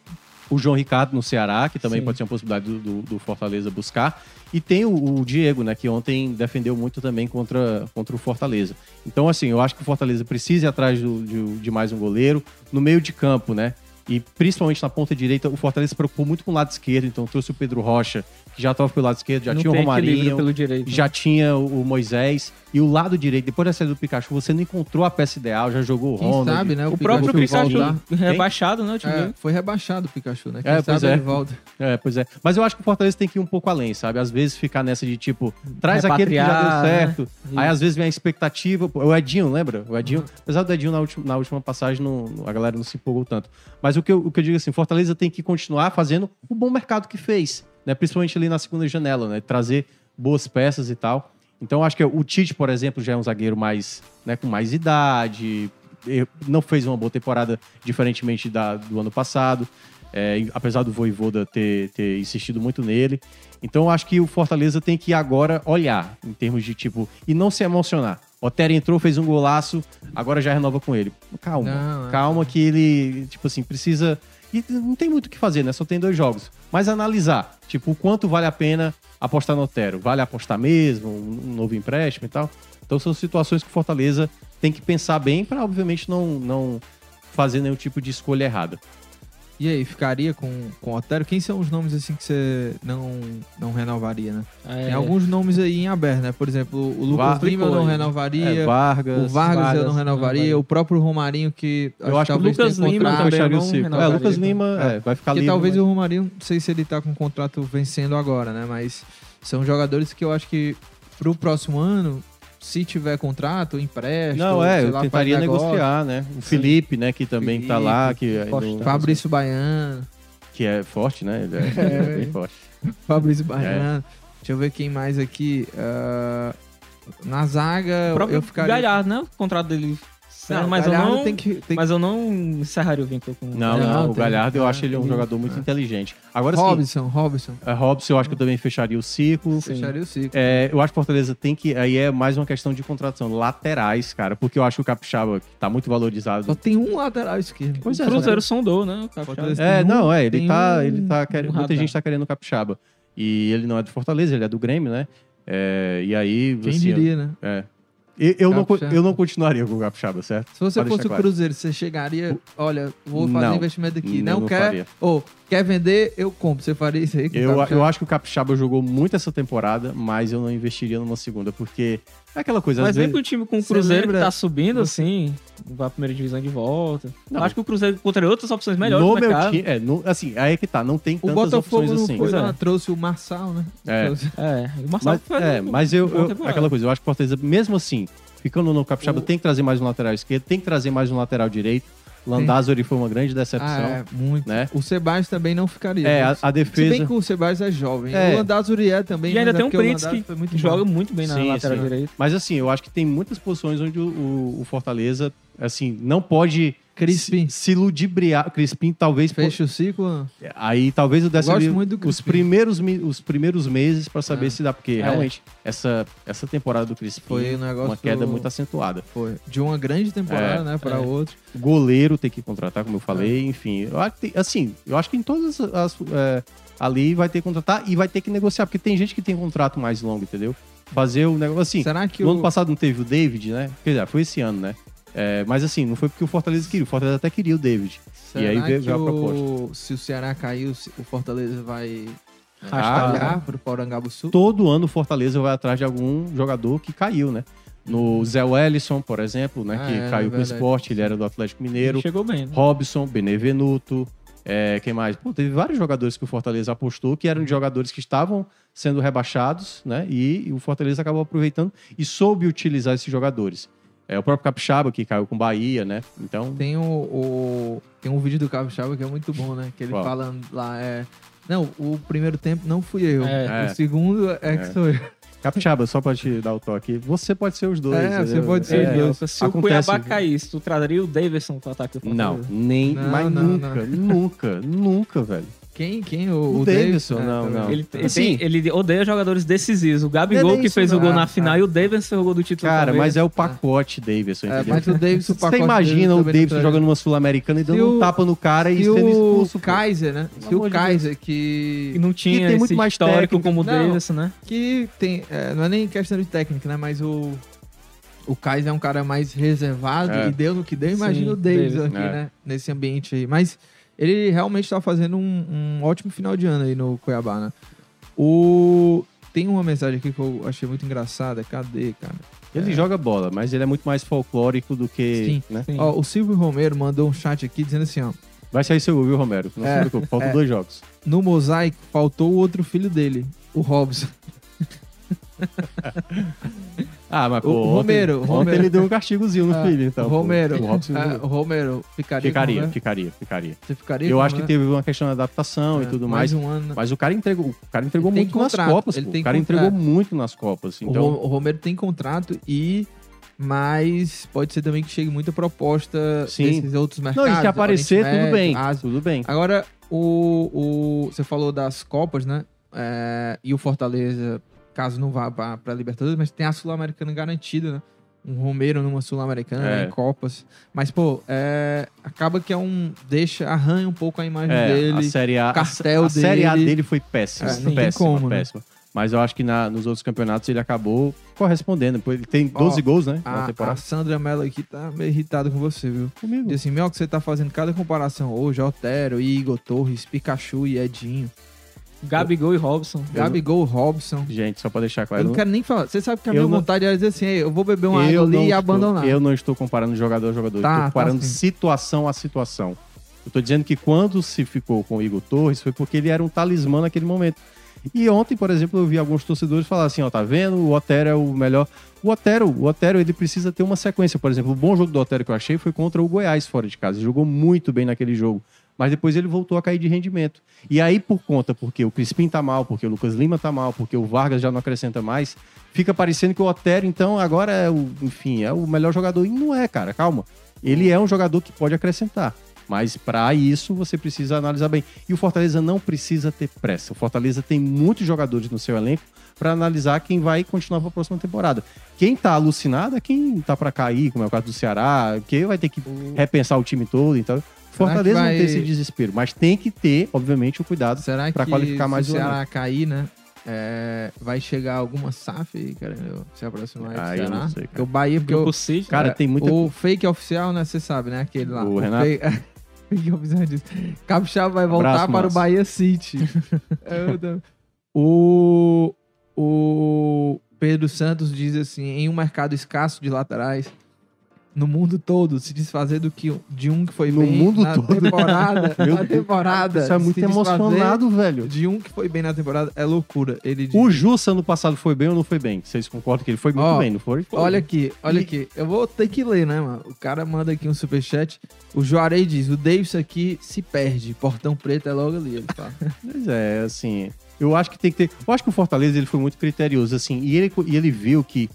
O João Ricardo no Ceará, que também Sim. pode ser uma possibilidade do, do- do Fortaleza buscar. E tem o, o Diego, né, que ontem defendeu muito também contra, contra o Fortaleza. Então, assim, eu acho que o Fortaleza precisa ir atrás do- de, de mais um goleiro. No meio de campo, né? E principalmente na ponta direita, o Fortaleza se preocupou muito com o lado esquerdo, então trouxe o Pedro Rocha, que já estava pelo lado esquerdo, já não tinha o Romarinho, pelo direito. né? já tinha o o Moisés. E o lado direito, depois da saída do Pikachu, você não encontrou a peça ideal, já jogou o Quem Ronald. sabe, né? O próprio Pikachu Pikachu voltar. rebaixado, né? O É, foi rebaixado o Pikachu, né? Quem É, pois sabe é. ele volta. É, pois é. Mas eu acho que o Fortaleza tem que ir um pouco além, sabe? Às vezes ficar nessa de tipo, traz aquele que já deu certo. né? Aí às vezes vem a expectativa. O Edinho, lembra? O Edinho, apesar do Edinho na última, na última passagem, não- a galera não se empolgou tanto. Mas o que, eu, o que eu digo assim, Fortaleza tem que continuar fazendo o bom mercado que fez, né? Principalmente ali na segunda janela, né? Trazer boas peças e tal. Então acho que o Tite, por exemplo, já é um zagueiro mais, né, com mais idade, não fez uma boa temporada, diferentemente da, do ano passado, é, apesar do Voivoda ter, ter insistido muito nele. Então acho que o Fortaleza tem que agora olhar, em termos de tipo, e não se emocionar. Otero entrou, fez um golaço, agora já renova com ele. Calma, Não, é. calma que ele, tipo assim, precisa... E não tem muito o que fazer, né? Só tem dois jogos. Mas analisar, tipo, o quanto vale a pena apostar no Otero. Vale apostar mesmo, um novo empréstimo e tal. Então são situações que o Fortaleza tem que pensar bem para, obviamente, não, não fazer nenhum tipo de escolha errada. E aí, ficaria com, com o Otero? Quem são os nomes assim que você não, não renovaria, né? É, Tem alguns nomes aí em aberto, né? Por exemplo, o Lucas Lima eu não renovaria. É, Vargas. o Vargas, eu Vargas, não renovaria. renovaria. O próprio Romarinho, que Eu acho que o Lucas Lima contrato. também eu o não ciclo. É, renovaria. Lucas Lima é, vai ficar Porque livre. talvez mas- o Romarinho, não sei se ele tá com o contrato vencendo agora, né? Mas são jogadores que eu acho que pro próximo ano, se tiver contrato, empréstimo, Não, é, sei eu lá, tentaria negociar, né? O Felipe, né, que também tá lá, que é, no- Fabrício Baiano, que é forte, né? Ele é, É. bem forte. Fabrício Baiano. Deixa eu ver quem mais aqui. Ah, na zaga, eu ficaria... Galhardo, né? O contrato dele. Não, mas, eu Galhardo não, tem que, tem mas eu não encerraria o vínculo com Não, Não, não, o tem- Galhardo eu é, acho ele um jogador muito é. inteligente. Agora sim, Robson, Robson. é, Robson eu acho que eu também fecharia o ciclo. Sim. Fecharia o ciclo. É, eu acho que Fortaleza tem que. Aí é mais uma questão de contratação. Laterais, cara, porque eu acho que o Capixaba tá muito Só valorizado. tem um lateral esquerdo. Pois O é, Cruzeiro sondou, né? O É, tem um- não, é, ele tá. um- ele tá querendo, um muita radar. gente tá querendo o Capixaba. E ele não é do Fortaleza, ele é do Grêmio, né? É, e aí. Quem assim, diria, né? É. Eu, eu não, eu não continuaria com o Capixaba, certo? Se você Pode fosse o claro. Cruzeiro, você chegaria, olha, vou fazer Não. investimento aqui. Não, não quer, ou quer vender, eu compro. Você faria isso aí Eu, eu acho que o Capixaba jogou muito essa temporada, mas eu não investiria numa segunda, porque é aquela coisa, Mas vem pro time com o Cruzeiro lembra- que tá subindo, assim, vai pra primeira divisão de volta. Não. Eu acho que o Cruzeiro encontraria outras opções melhores no no meu time, é, no- assim, aí é que tá, não tem O tantas Botafogo opções assim. foi lá, é. trouxe o Marçal, né? É. É, o Marcelo Mas, é, mas eu, eu- aquela coisa, eu acho que o Fortaleza, mesmo assim, ficando no Capixaba, O- tem que trazer mais um lateral esquerdo, tem que trazer mais um lateral direito. Landázuri foi uma grande decepção. Ah, é, muito. né? O Sebastião também não ficaria. É, né? a, a Se bem defesa. que o Sebastião é jovem. É. O Landázuri é também. E ainda mas é tem um Pritz Landázuri que muito joga muito bem na Sim, lateral sim. direita. Mas assim, eu acho que tem muitas posições onde o, o- o Fortaleza, assim, não pode Crispim. se, se ludibriar. Crispim talvez. Fecha o ciclo. Aí talvez eu desse Eu gosto muito do os primeiros, os primeiros meses pra saber É. se dá, porque realmente essa, essa temporada do Crispim Foi um negócio- uma queda muito acentuada. Foi. De uma grande temporada, É, né, pra é. outra. Goleiro tem que contratar, como eu falei, É. enfim. Eu acho que tem- assim, eu acho que em todas as, é, ali vai ter que contratar e vai ter que negociar, porque tem gente que tem contrato mais longo, entendeu? Fazer o negócio assim. Será que No o... ano passado não teve o David, né? Quer dizer, foi esse ano, né? É, mas assim, não foi porque o Fortaleza queria. O Fortaleza até queria o David. Será e aí veio- que veio a o... se o Ceará caiu, o Fortaleza vai Ah, rastar pro Porangabuçu? Todo ano o Fortaleza vai atrás de algum jogador que caiu, né? No Zé Wellison, por exemplo, né? Ah, que é, caiu com o esporte, ele era do Atlético Mineiro. Ele chegou bem, né? Robson, Benevenuto, é, quem mais? Pô, teve vários jogadores que o Fortaleza apostou que eram de jogadores que estavam sendo rebaixados, né? E, e o Fortaleza acabou aproveitando e soube utilizar esses jogadores. É, o próprio Capixaba, que caiu com o Bahia, né? Então, Tem o, o- Tem um vídeo do Capixaba que é muito bom, né? Que ele Qual? fala lá, é... Não, o primeiro tempo não fui eu. É. O segundo é que É. sou eu. Capixaba, só pra te dar o toque, você pode ser os dois. É, você entendeu? pode ser É, os dois. Se o acontece- Cuiabá caísse, tu trazeria o Davidson pro ataque do Não, nem, Não, mas não, nunca, não. nunca, nunca, velho. Quem? Quem? O, O Davidson, não, também. não. Ele, ele, Assim- tem- ele odeia jogadores decisivos. O Gabigol é que fez o não. gol Ah, na final ah. e o Davidson fez o gol do título. Cara, também. mas é o pacote Davidson, É, entendeu? mas o Davidson, o Você pacote imagina dele o Davidson jogando uma Sul-Americana e dando um o- tapa no cara e Se sendo o expulso. pô. Kaiser, né? Se o Kaiser, que... E não tinha tem muito esse mais histórico técnico. como o. Davidson, né? que tem. é, não é nem questão de técnica, né? Mas o. O Kaiser é um cara mais reservado É. e deu no que deu. Imagina o Davis Davis, aqui, é. né? Nesse ambiente aí. Mas ele realmente tá fazendo um, um ótimo final de ano aí no Cuiabá, né? O. Tem uma mensagem aqui que eu achei muito engraçada. Cadê, cara? Ele joga bola, mas ele é muito mais folclórico do que. Sim. Né? Sim. Ó, o Silvio Romero mandou um chat aqui dizendo assim, ó. Vai sair seu gol, viu, Romero? Não É, se preocupe, faltam é. dois jogos. No mosaico faltou o outro filho dele, o Robson. Ah, mas O pô, ontem, Romero, ontem Romero. ele deu um castigozinho no Ah, filho, então. o pô. Romero. O Robson Ah, o Romero ficaria. com o ficaria, Romero? ficaria, ficaria. Você ficaria Eu com o acho que teve uma questão de adaptação e É, tudo mais. um ano. Mas o cara entregou, o cara entregou Ele muito nas Copas. ele O cara contrato. entregou muito nas Copas. O Então, O Romero tem contrato e. Mas pode ser também que chegue muita proposta Sim. desses outros mercados. não, e se aparecer, tudo bem. Médio, Ásia. Tudo bem. Agora, o, o, você falou das Copas, né? É, e o Fortaleza, caso não vá pra, pra Libertadores, mas tem a Sul-Americana garantida, né? Um Romero numa Sul-Americana, É. em Copas. Mas, pô, é, acaba que é um. Deixa, arranha um pouco a imagem É, dele. a Série A, o cartel a, a Série A dele. dele foi péssima. É, péssima, como, né? péssima. Mas eu acho que na- nos outros campeonatos ele acabou correspondendo. Ele tem 12 Ó, gols, né? na A, a temporada. Sandra Mello aqui tá meio irritada com você, viu? Comigo. Diz assim, Mel, que você tá fazendo cada comparação hoje, Otero, Igor, Torres, Pikachu e Edinho, Gabigol e Robson. Gabigol, Robson. Gente, só pra deixar Eu claro. não quero nem falar. Você sabe que a Eu minha não- vontade era dizer assim, "Ei, eu vou beber uma água eu ali e estou- abandonar. Eu não estou comparando jogador a jogador. Tá, eu tá estou comparando sim. situação a situação. Eu tô dizendo que quando se ficou com o Igor Torres foi porque ele era um talismã naquele momento. E ontem, por exemplo, eu vi alguns torcedores falar assim, ó, tá vendo? O Otero é o melhor. O Otero, o Otero, ele precisa ter uma sequência. Por exemplo, o bom jogo do Otero que eu achei foi contra o Goiás fora de casa. Ele jogou muito bem naquele jogo. Mas depois ele voltou a cair de rendimento. E aí, por conta, porque o Crispim tá mal, porque o Lucas Lima tá mal, porque o Vargas já não acrescenta mais, fica parecendo que o Otero, então, agora é o, enfim, é o melhor jogador. E não é, cara, calma. Ele é um jogador que pode acrescentar. Mas para isso você precisa analisar bem. E o Fortaleza não precisa ter pressa. O Fortaleza tem muitos jogadores no seu elenco para analisar quem vai continuar para a próxima temporada. Quem tá alucinado é quem tá para cair, como é o caso do Ceará, que vai ter que repensar o time todo. Então, Fortaleza vai- não tem esse desespero, mas tem que ter, obviamente, o cuidado Será pra que qualificar mais se o o Ceará cair, né? É, vai chegar alguma SAF aí, querendo se aproximar aí do Ah, Ceará? sei, cara. Porque o Bahia, porque Grupo o, C, Cara, é, tem muita. o fake oficial, né? Você sabe, né? Aquele lá. O Renato? Fake, fake oficial diz: Capixaba vai voltar Abraço, para o Márcio. Bahia City. É, o, o Pedro Santos diz assim: em um mercado escasso de laterais. No mundo todo, se desfazer do que de um que foi No bem mundo na todo? temporada, Meu na temporada. Isso é muito emocionado, velho. De um que foi bem na temporada é loucura. Ele diz, O Jussa ano passado foi bem ou não foi bem? Vocês concordam que ele foi muito Ó, bem, não foi? Olha aqui, olha E- aqui. Eu vou ter que ler, né, mano? O cara manda aqui um superchat. O Juarez diz: o Davis aqui se perde. Portão preto é logo ali. Ele fala. Mas é, assim, eu acho que tem que ter. Eu acho que o Fortaleza ele foi muito criterioso, assim, e ele, e ele viu que,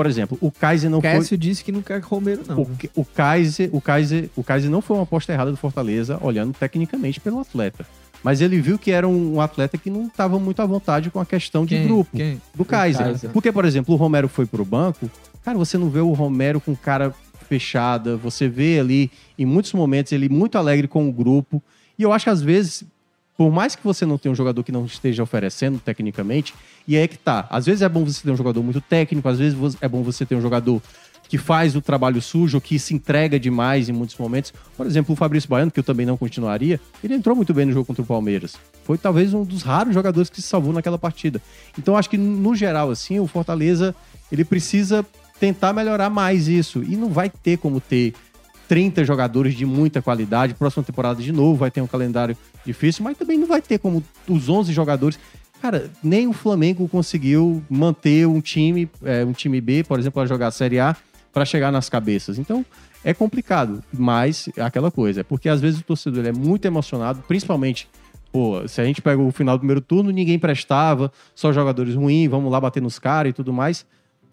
por exemplo, o Kaiser não foi. Cássio disse que não quer Romero, não. O, o Kaiser, o Kaiser, o Kaiser não foi uma aposta errada do Fortaleza, olhando tecnicamente pelo atleta. Mas ele viu que era um, atleta que não estava muito à vontade com a questão de Quem? grupo. Quem? Do Kaiser. Kaiser. Porque, por exemplo, o Romero foi pro banco, cara, você não vê o Romero com cara fechada, você vê ali, em muitos momentos, ele muito alegre com o grupo. E eu acho que às vezes, por mais que você não tenha um jogador que não esteja oferecendo tecnicamente, e é que tá. Às vezes é bom você ter um jogador muito técnico, às vezes é bom você ter um jogador que faz o trabalho sujo, que se entrega demais em muitos momentos. Por exemplo, o Fabrício Baiano, que eu também não continuaria, ele entrou muito bem no jogo contra o Palmeiras. Foi talvez um dos raros jogadores que se salvou naquela partida. Então acho que no geral assim, o Fortaleza, ele precisa tentar melhorar mais isso e não vai ter como ter 30 jogadores de muita qualidade. Próxima temporada de novo vai ter um calendário difícil, mas também não vai ter como os 11 jogadores. Cara, nem o Flamengo conseguiu manter um time, é, um time B, por exemplo, para jogar a Série A, para chegar nas cabeças. Então, é complicado, mas é aquela coisa, é porque às vezes o torcedor é muito emocionado, principalmente, pô, se a gente pega o final do primeiro turno, ninguém prestava, só jogadores ruins, vamos lá bater nos caras e tudo mais.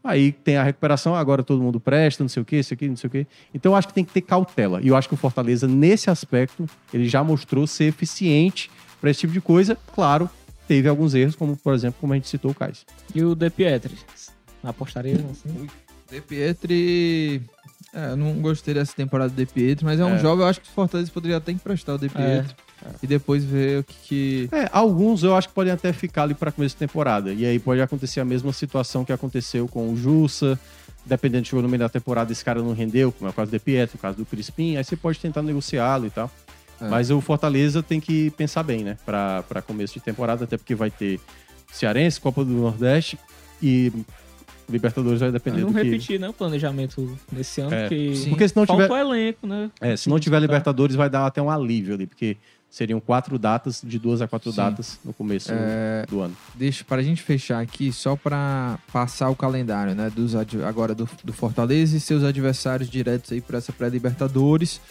Aí tem a recuperação, agora todo mundo presta, não sei o quê, isso aqui, não sei o quê. Então eu acho que tem que ter cautela. E eu acho que o Fortaleza, nesse aspecto, ele já mostrou ser eficiente para esse tipo de coisa. Claro, teve alguns erros, como, por exemplo, como a gente citou o Kais. E o De Pietri? Apostaria assim? De Pietri. É, eu não gostei dessa temporada do De Pietri, mas é um É. jogo, eu acho que o Fortaleza poderia até emprestar o De Pietri. E depois ver o que. que... É, alguns eu acho que podem até ficar ali para começo de temporada. E aí pode acontecer a mesma situação que aconteceu com o Jussa. Dependendo de chegou no meio da temporada, esse cara não rendeu, como é o caso do De Pietro, o caso do Crispim. Aí você pode tentar negociá-lo e tal. É. Mas o Fortaleza tem que pensar bem, né? Para começo de temporada, até porque vai ter Cearense, Copa do Nordeste e Libertadores vai depender não do que... repetir, né, o planejamento nesse ano, É. porque. Porque se não tiver, elenco, né? é, se não tiver Disputar. Libertadores vai dar até um alívio ali, porque seriam quatro datas, de duas a quatro Sim. datas no começo É, do ano. Deixa para a gente fechar aqui, só para passar o calendário, né? Dos, agora do, do Fortaleza e seus adversários diretos aí para essa pré-Libertadores.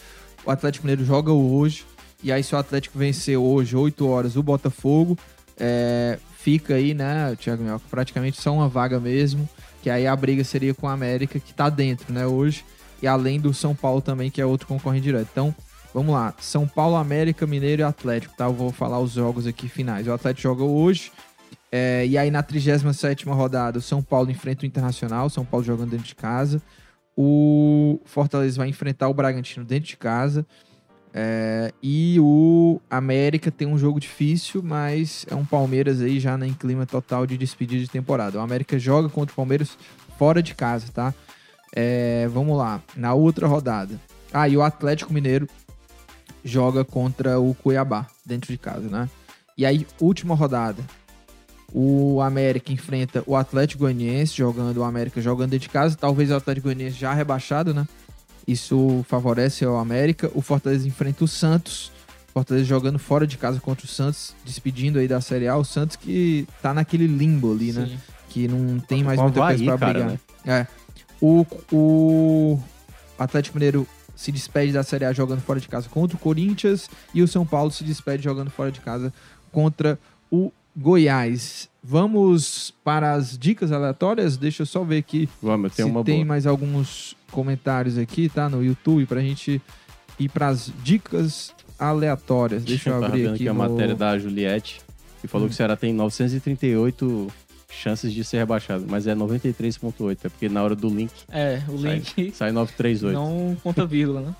O Atlético Mineiro joga hoje. E aí, se o Atlético vencer hoje, 8 horas, o Botafogo, é, fica aí, né, Thiago Minhoca, praticamente só uma vaga mesmo. Que aí a briga seria com a América, que tá dentro, né, hoje. E além do São Paulo também, que é outro concorrente direto. Então, Vamos lá, São Paulo, América, Mineiro e Atlético, tá? Eu vou falar os jogos aqui finais. O Atlético joga hoje, é, e aí na 37ª rodada, o São Paulo enfrenta o Internacional, São Paulo jogando dentro de casa. O Fortaleza vai enfrentar o Bragantino dentro de casa. É, e o América tem um jogo difícil, mas é um Palmeiras aí já em clima total de despedida de temporada. O América joga contra o Palmeiras fora de casa, tá? É, vamos lá, na outra rodada. Ah, e o Atlético Mineiro joga contra o Cuiabá, dentro de casa, né? E aí, última rodada. O América enfrenta o Atlético Goianiense, jogando o América jogando dentro de casa. Talvez o Atlético Goianiense já rebaixado, né? Isso favorece o América. O Fortaleza enfrenta o Santos. Fortaleza jogando fora de casa contra o Santos, despedindo aí da Série A. O Santos que tá naquele limbo ali, né? Sim. Que não tem mais muita coisa pra cara, brigar. né? É. O, o Atlético Mineiro se despede da Série A jogando fora de casa contra o Corinthians e o São Paulo se despede jogando fora de casa contra o Goiás. Vamos para as dicas aleatórias? Deixa eu só ver aqui Vamos, se tem uma tem boa. mais alguns comentários aqui, tá? No YouTube, pra gente ir para as dicas aleatórias. Deixa eu tava abrir aqui a no... matéria da Juliette, que falou Hum. que o Ceará tem 938 chances de ser rebaixado, mas é 93.8, é porque na hora do link É, o sai, link sai 938. não conta vírgula, né?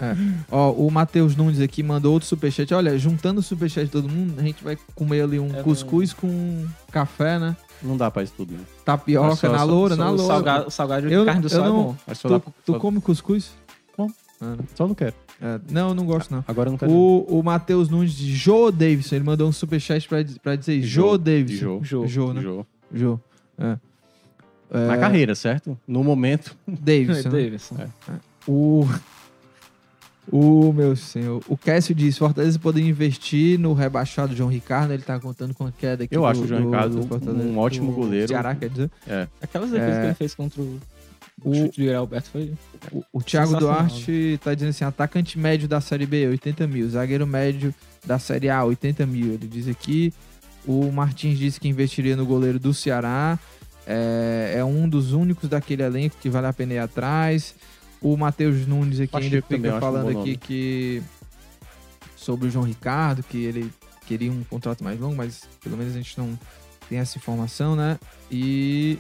Ó, o Matheus Nunes aqui mandou outro superchat. Olha, juntando o superchat de todo mundo, a gente vai comer ali um É cuscuz com café, né? Não dá pra isso tudo, né? Tapioca Só- na loura, só na loura. salgado, o salgado de Eu- carne do sol não- é bom. Tu, dá, tu só, come cuscuz? Como? Ah, não. só não quero. É, não, eu não gosto não. Agora eu não quero. O, o Matheus Nunes de Joe Davidson, ele mandou um superchat pra, pra dizer. Joe Jô, Davidson. Jô. Jô, né? Jô. Jô. É. É, Na carreira, certo? No momento. Davidson. né? Davidson. O. O meu senhor. O Cássio diz: Fortaleza poderia investir no rebaixado João Ricardo. Ele tá contando com a queda aqui. Eu do- acho o João do- Ricardo do um ótimo do goleiro. Ceará, quer dizer. Aquelas defesas É. que ele fez contra o, o O- chute do Alberto foi. O, o Thiago. Duarte tá dizendo assim: atacante médio da Série B, 80 mil. Zagueiro médio da Série A, 80 mil. Ele diz aqui. O Martins disse que investiria no goleiro do Ceará. É, é um dos únicos daquele elenco que vale a pena ir atrás. O Matheus Nunes aqui Pacheco ainda fica um falando aqui que. Sobre o João Ricardo, que ele queria um contrato mais longo, mas pelo menos a gente não tem essa informação, né? E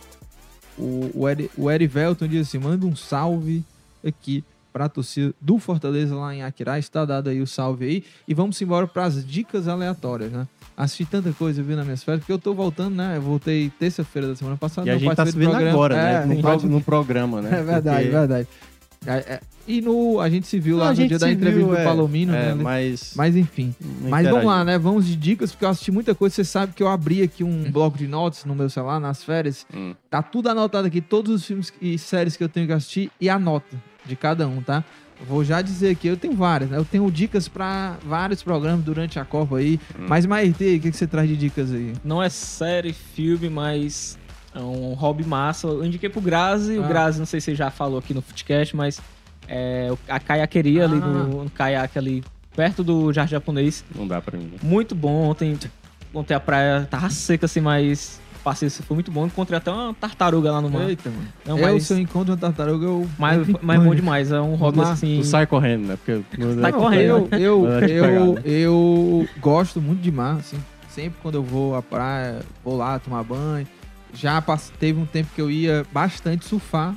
o, o, Eri, o Erivelton diz assim: manda um salve aqui pra torcida do Fortaleza lá em Aquirá. Está dado aí o salve aí. E vamos embora pras dicas aleatórias, né? Assisti tanta coisa, viu, nas minhas férias, porque eu tô voltando, né? Eu voltei terça-feira da semana passada. E a gente tá se participei do vendo programa. agora, É, né? No, pro- no programa, né? é verdade, Porque- verdade. É, é. E no, a gente se viu lá Não, a no dia da entrevista viu, do é, Palomino, é, né? Mas, Mas enfim. Mas vamos lá, né? Vamos de dicas, porque eu assisti muita coisa. Você sabe que eu abri aqui um bloco de notas no meu celular, nas férias. Hum. Tá tudo anotado aqui, todos os filmes e séries que eu tenho que assistir e a nota de cada um, tá? Vou já dizer aqui, eu tenho várias, né? Eu tenho dicas pra vários programas durante a Copa aí. Hum. Mas, Maite, o que, que você traz de dicas aí? Não é série, filme, mas é um hobby massa. Eu indiquei pro Grazi. Ah. O Grazi, não sei se você já falou aqui no Footcast, mas é, a caiaqueria ali Ah. no, no caiaque ali, perto do Jardim Japonês. Não dá pra mim. Muito bom. Ontem, ontem a praia tava seca assim, mas o passeio foi muito bom. Encontrei até uma tartaruga lá no mar. Eita, mano. Não, eu, mas, se eu encontro uma tartaruga, eu... mas, mas é bom demais. É um hobby assim. Tu sai correndo, né? Porque Sai dá- correndo. Eu, eu, eu, né? eu gosto muito de mar, assim. Sempre quando eu vou à praia, vou lá tomar banho. Já passe- teve um tempo que eu ia bastante surfar.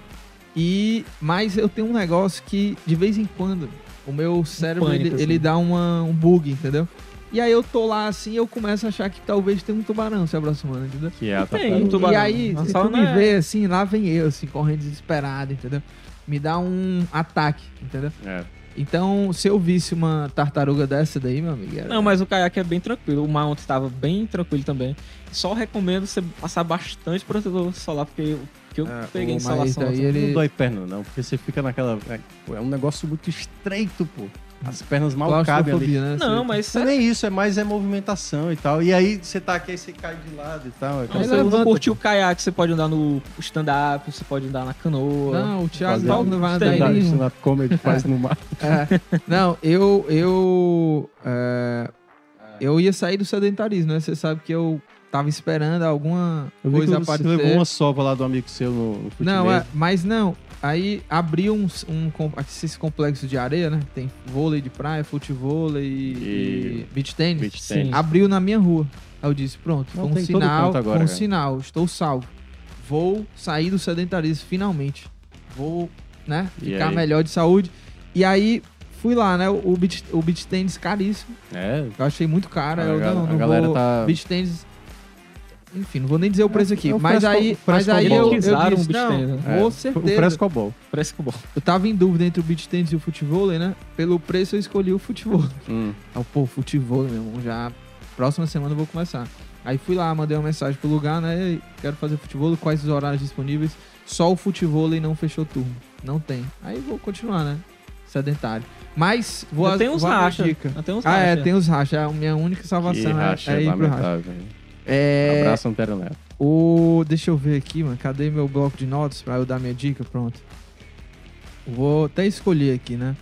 E, mas eu tenho um negócio que, de vez em quando, o meu cérebro, pânico, ele, assim. ele dá uma, um bug, entendeu? E aí eu tô lá assim, eu começo a achar que talvez tem um tubarão se aproximando, entendeu? Que é a Tem, um tubarão. E aí, se tu não me é- vê assim, lá vem eu, assim, correndo desesperado, entendeu? Me dá um ataque, entendeu? É. Então, se eu visse uma tartaruga dessa daí, meu amigo, era... Não, mas o caiaque é bem tranquilo. O ontem estava bem tranquilo também. Só recomendo você passar bastante protetor solar, porque eu, que eu É, peguei o insolação. Maíta aí, assim. ele- Não dói perna, não, porque você fica naquela. É, pô, é um negócio muito estreito, pô. As pernas mal cabem ali. né? Não, mas Não é nem isso, é mais é movimentação e tal. E aí você tá aqui, aí você cai de lado e tal. É Não, você levanta, curtir o caiaque, você pode andar no stand-up, você pode andar na canoa. Não, o Thiago Paulo não vai andar stand-up, em stand-up comedy faz no mar. É. Não, eu... Eu, é, eu ia sair do sedentarismo, né? Você sabe que eu tava esperando alguma Eu vi coisa que você aparecer. levou uma sova lá do amigo seu no, no Não, é, mas não. Aí abriu um, um com- esses complexos de areia, né? Tem vôlei de praia, futevôlei e, E- e beach tênis. Beach Sim. tennis. Abriu na minha rua. Aí eu disse, pronto, Não, com um sinal, agora, com um sinal, estou salvo. Vou sair do sedentarismo finalmente. Vou, né, ficar melhor de saúde. E aí fui lá, né? O beach, o beach tênis caríssimo. É, Eu achei muito caro. A eu não, a não galera vou. tá- Beach tênis. Enfim, não vou nem dizer o preço aqui. é o mas fresco- aí, mas aí frescobol. eu, eu disse, um beach não, tênis, né? com é, certeza. O frescobol. Parece que bom. Eu tava em dúvida entre o beach tênis e o futebol, né? Pelo preço eu escolhi o futebol. Hum. Aí, pô, futebol, meu irmão, já próxima semana eu vou começar. Aí fui lá, mandei uma mensagem pro lugar, né? "Ei, Quero fazer futebol, quais os horários disponíveis? Só o futebol não fechou turno. Não tem. Aí vou continuar, né? Sedentário. Mas vou Ainda tem uns racha. dica. Ainda tem uns Ah, é, racha. tem os rachas. A minha única Que salvação é, racha é ir pro racha. É, Abraço, Antero Neto. o... Deixa eu ver aqui, mano. Cadê meu bloco de notas pra eu dar minha dica? Pronto. Vou até escolher aqui, né?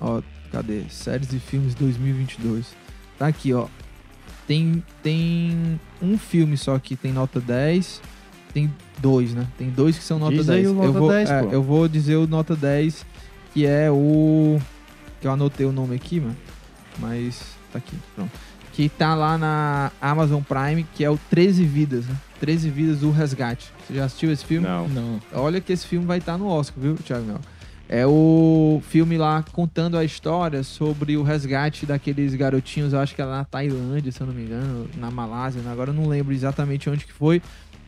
Ó, cadê? Séries e filmes 2022. Tá aqui, ó. Tem, tem um filme só que tem nota 10. Tem dois, né? Tem dois que são nota Diz 10. aí o nota eu, vou, 10, é, eu vou dizer o nota 10, que é o. Que eu anotei o nome aqui, mano. Mas tá aqui, pronto. Que tá lá na Amazon Prime, que é o 13 Vidas, né? 13 Vidas do Resgate. Você já assistiu esse filme? Não. Não. Olha que esse filme vai estar no Oscar, viu, Thiago Mel? É o filme lá contando a história sobre o resgate daqueles garotinhos, eu acho que é lá na Tailândia, se eu não me engano, na Malásia, né? agora eu não lembro exatamente onde que foi,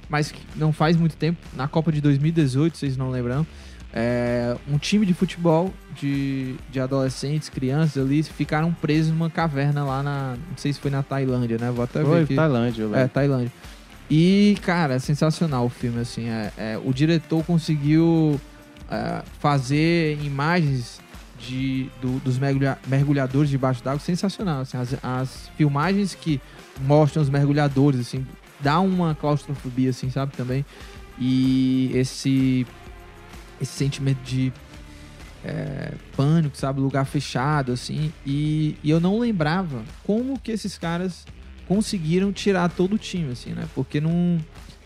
mas não faz muito tempo, na Copa de 2018, vocês não lembram, é, um time de futebol de, de adolescentes, crianças ali, ficaram presos numa caverna lá na, não sei se foi na Tailândia, né? Vou até ver Foi. Tailândia, eu É. Tailândia. E, cara, é sensacional o filme, assim. É, é, o diretor conseguiu é, fazer imagens de, do- dos mergulha- mergulhadores debaixo d'água sensacional. Assim, as, as filmagens que mostram os mergulhadores, assim, dá uma claustrofobia, assim, sabe, também. E esse, esse sentimento de é, pânico, sabe, lugar fechado, assim. E, e eu não lembrava como que esses caras conseguiram tirar todo o time, assim, né? Porque não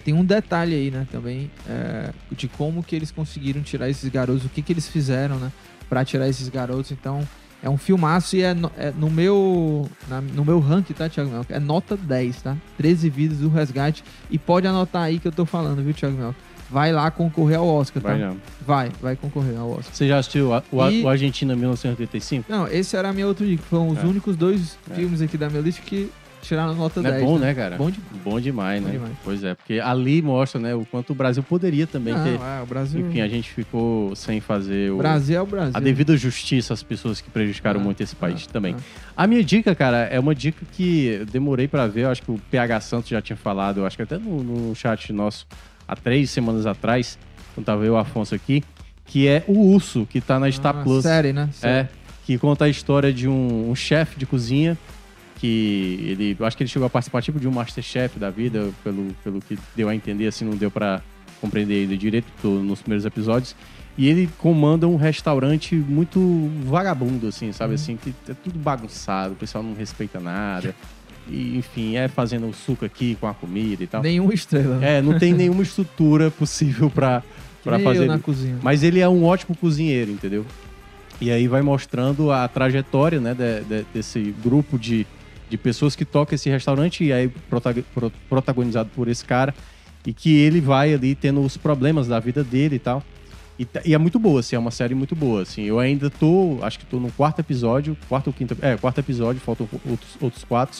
tem um detalhe aí, né, também, é, de como que eles conseguiram tirar esses garotos, o que que eles fizeram, né, pra tirar esses garotos. Então, é um filmaço e é, no, é no meu na- no meu ranking, tá, Thiago Mel? É nota 10, tá? 13 vidas do resgate. E pode anotar aí que eu tô falando, viu, Thiago Mel? Vai lá concorrer ao Oscar, tá? Vai não. Vai, vai concorrer ao Oscar. Você já assistiu a- o, E- o Argentina 1985? Não, esse era a minha outra dica. Foram os É. únicos dois É. filmes aqui da minha lista que tiraram nota Não 10. é bom, né, cara? Bom de... Bom demais, Bom né? demais. Pois é, porque ali mostra, né, o quanto o Brasil poderia também Não, ter. é, o Brasil... Enfim, a gente ficou sem fazer o, Brasil é o Brasil. a devida justiça às pessoas que prejudicaram Ah, muito esse país ah, também. ah. A minha dica, cara, é uma dica que eu demorei pra ver. Eu acho que o PH Santos já tinha falado, eu acho que até no, no chat nosso, há três semanas atrás, quando tava eu e o Afonso aqui, que é o Urso, que tá na Star Ah, Plus. Série, né? Série. É, que conta a história de um, um chefe de cozinha que ele, eu acho que ele chegou a participar tipo de um Masterchef da vida, pelo, pelo que deu a entender, assim, não deu pra compreender ele direito tô nos primeiros episódios. E ele comanda um restaurante muito vagabundo, assim, Uhum. sabe? Assim, que é tudo bagunçado, o pessoal não respeita nada. E, enfim, é fazendo o suco aqui com a comida e tal. Nenhuma estrela. né? É, não tem nenhuma estrutura possível pra nem fazer. na cozinha. Mas ele é um ótimo cozinheiro, entendeu? E aí vai mostrando a trajetória né, de- de- desse grupo de, de pessoas que tocam esse restaurante, e aí protago- pro- protagonizado por esse cara, e que ele vai ali tendo os problemas da vida dele e tal. E, e é muito boa, assim, é uma série muito boa, assim. Eu ainda tô, acho que tô no quarto episódio, quarto ou quinto, é, quarto episódio, faltam outros, outros quatro.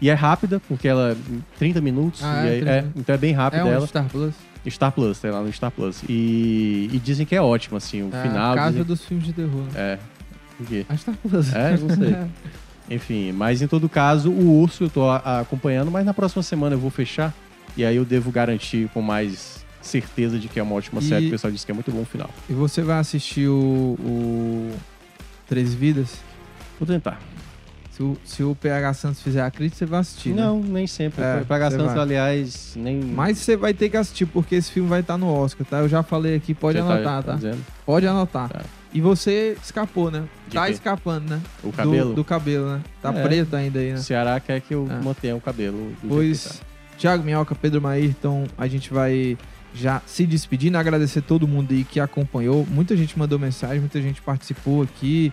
E é rápida, porque ela é 30 minutos, Ah, é, aí- 30 é, então é bem rápida É ela. Star Plus. Star Plus, tem lá no Star Plus. E, e dizem que é ótimo, assim, o É final. a casa dizem- dos filmes de terror. É. O quê? A Star Plus. É, não sei. Enfim, mas em todo caso, o urso eu tô acompanhando, mas na próxima semana eu vou fechar. E aí eu devo garantir com mais certeza de que é uma ótima E- série. O pessoal disse que é muito bom o final. E você vai assistir o, o Três Vidas? Vou tentar. Se o, se o PH Santos fizer a crítica, você vai assistir, né? Não, nem sempre. É, Pra você Santos, vai. aliás, nem. Mas você vai ter que assistir, porque esse filme vai estar no Oscar, tá? Eu já falei aqui, pode Você anotar, tá? dizendo? Pode anotar. Tá. E você escapou, né? De tá quê? escapando, né? O Do- cabelo. Do, cabelo, né? Tá É. preto ainda aí, O né? Ceará quer que eu É. mantenha o cabelo. do Pois, tá. Thiago Minhoca, Pedro Maírton, a gente vai já se despedindo, agradecer todo mundo aí que acompanhou. Muita gente mandou mensagem, muita gente participou aqui,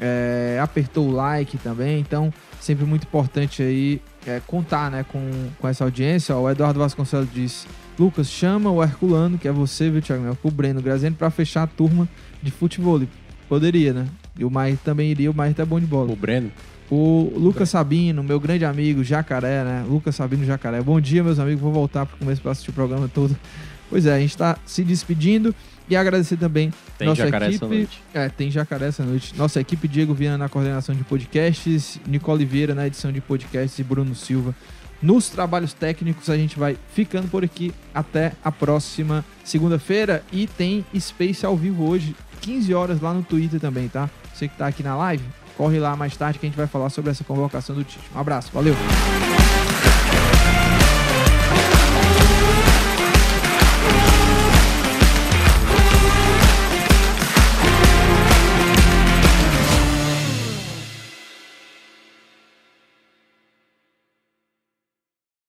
é, apertou o like também. Então, sempre muito importante aí é, contar né, com, com essa audiência. Ó, o Eduardo Vasconcelos diz: Lucas, chama o Herculano, que é você, viu, Thiago Minhoca, o Breno Graziano, pra fechar a turma de futebol. Poderia, né? E o Mair também iria, o Mair tá bom de bola. O Breno. O Lucas Sabino, meu grande amigo, Jacaré, né? Lucas Sabino Jacaré. Bom dia, meus amigos. Vou voltar para começo para assistir o programa todo. Pois é, a gente está se despedindo e agradecer também Tem nossa jacaré essa equipe. noite. É, tem Jacaré essa noite. Nossa equipe, Diego Viana na coordenação de podcasts, Nicole Vieira na edição de podcasts e Bruno Silva nos trabalhos técnicos. A gente vai ficando por aqui até a próxima segunda-feira e tem Space ao vivo hoje, 15 horas lá no Twitter também, tá? Você que tá aqui na live, corre lá mais tarde que a gente vai falar sobre essa convocação do Tite. Um abraço, valeu!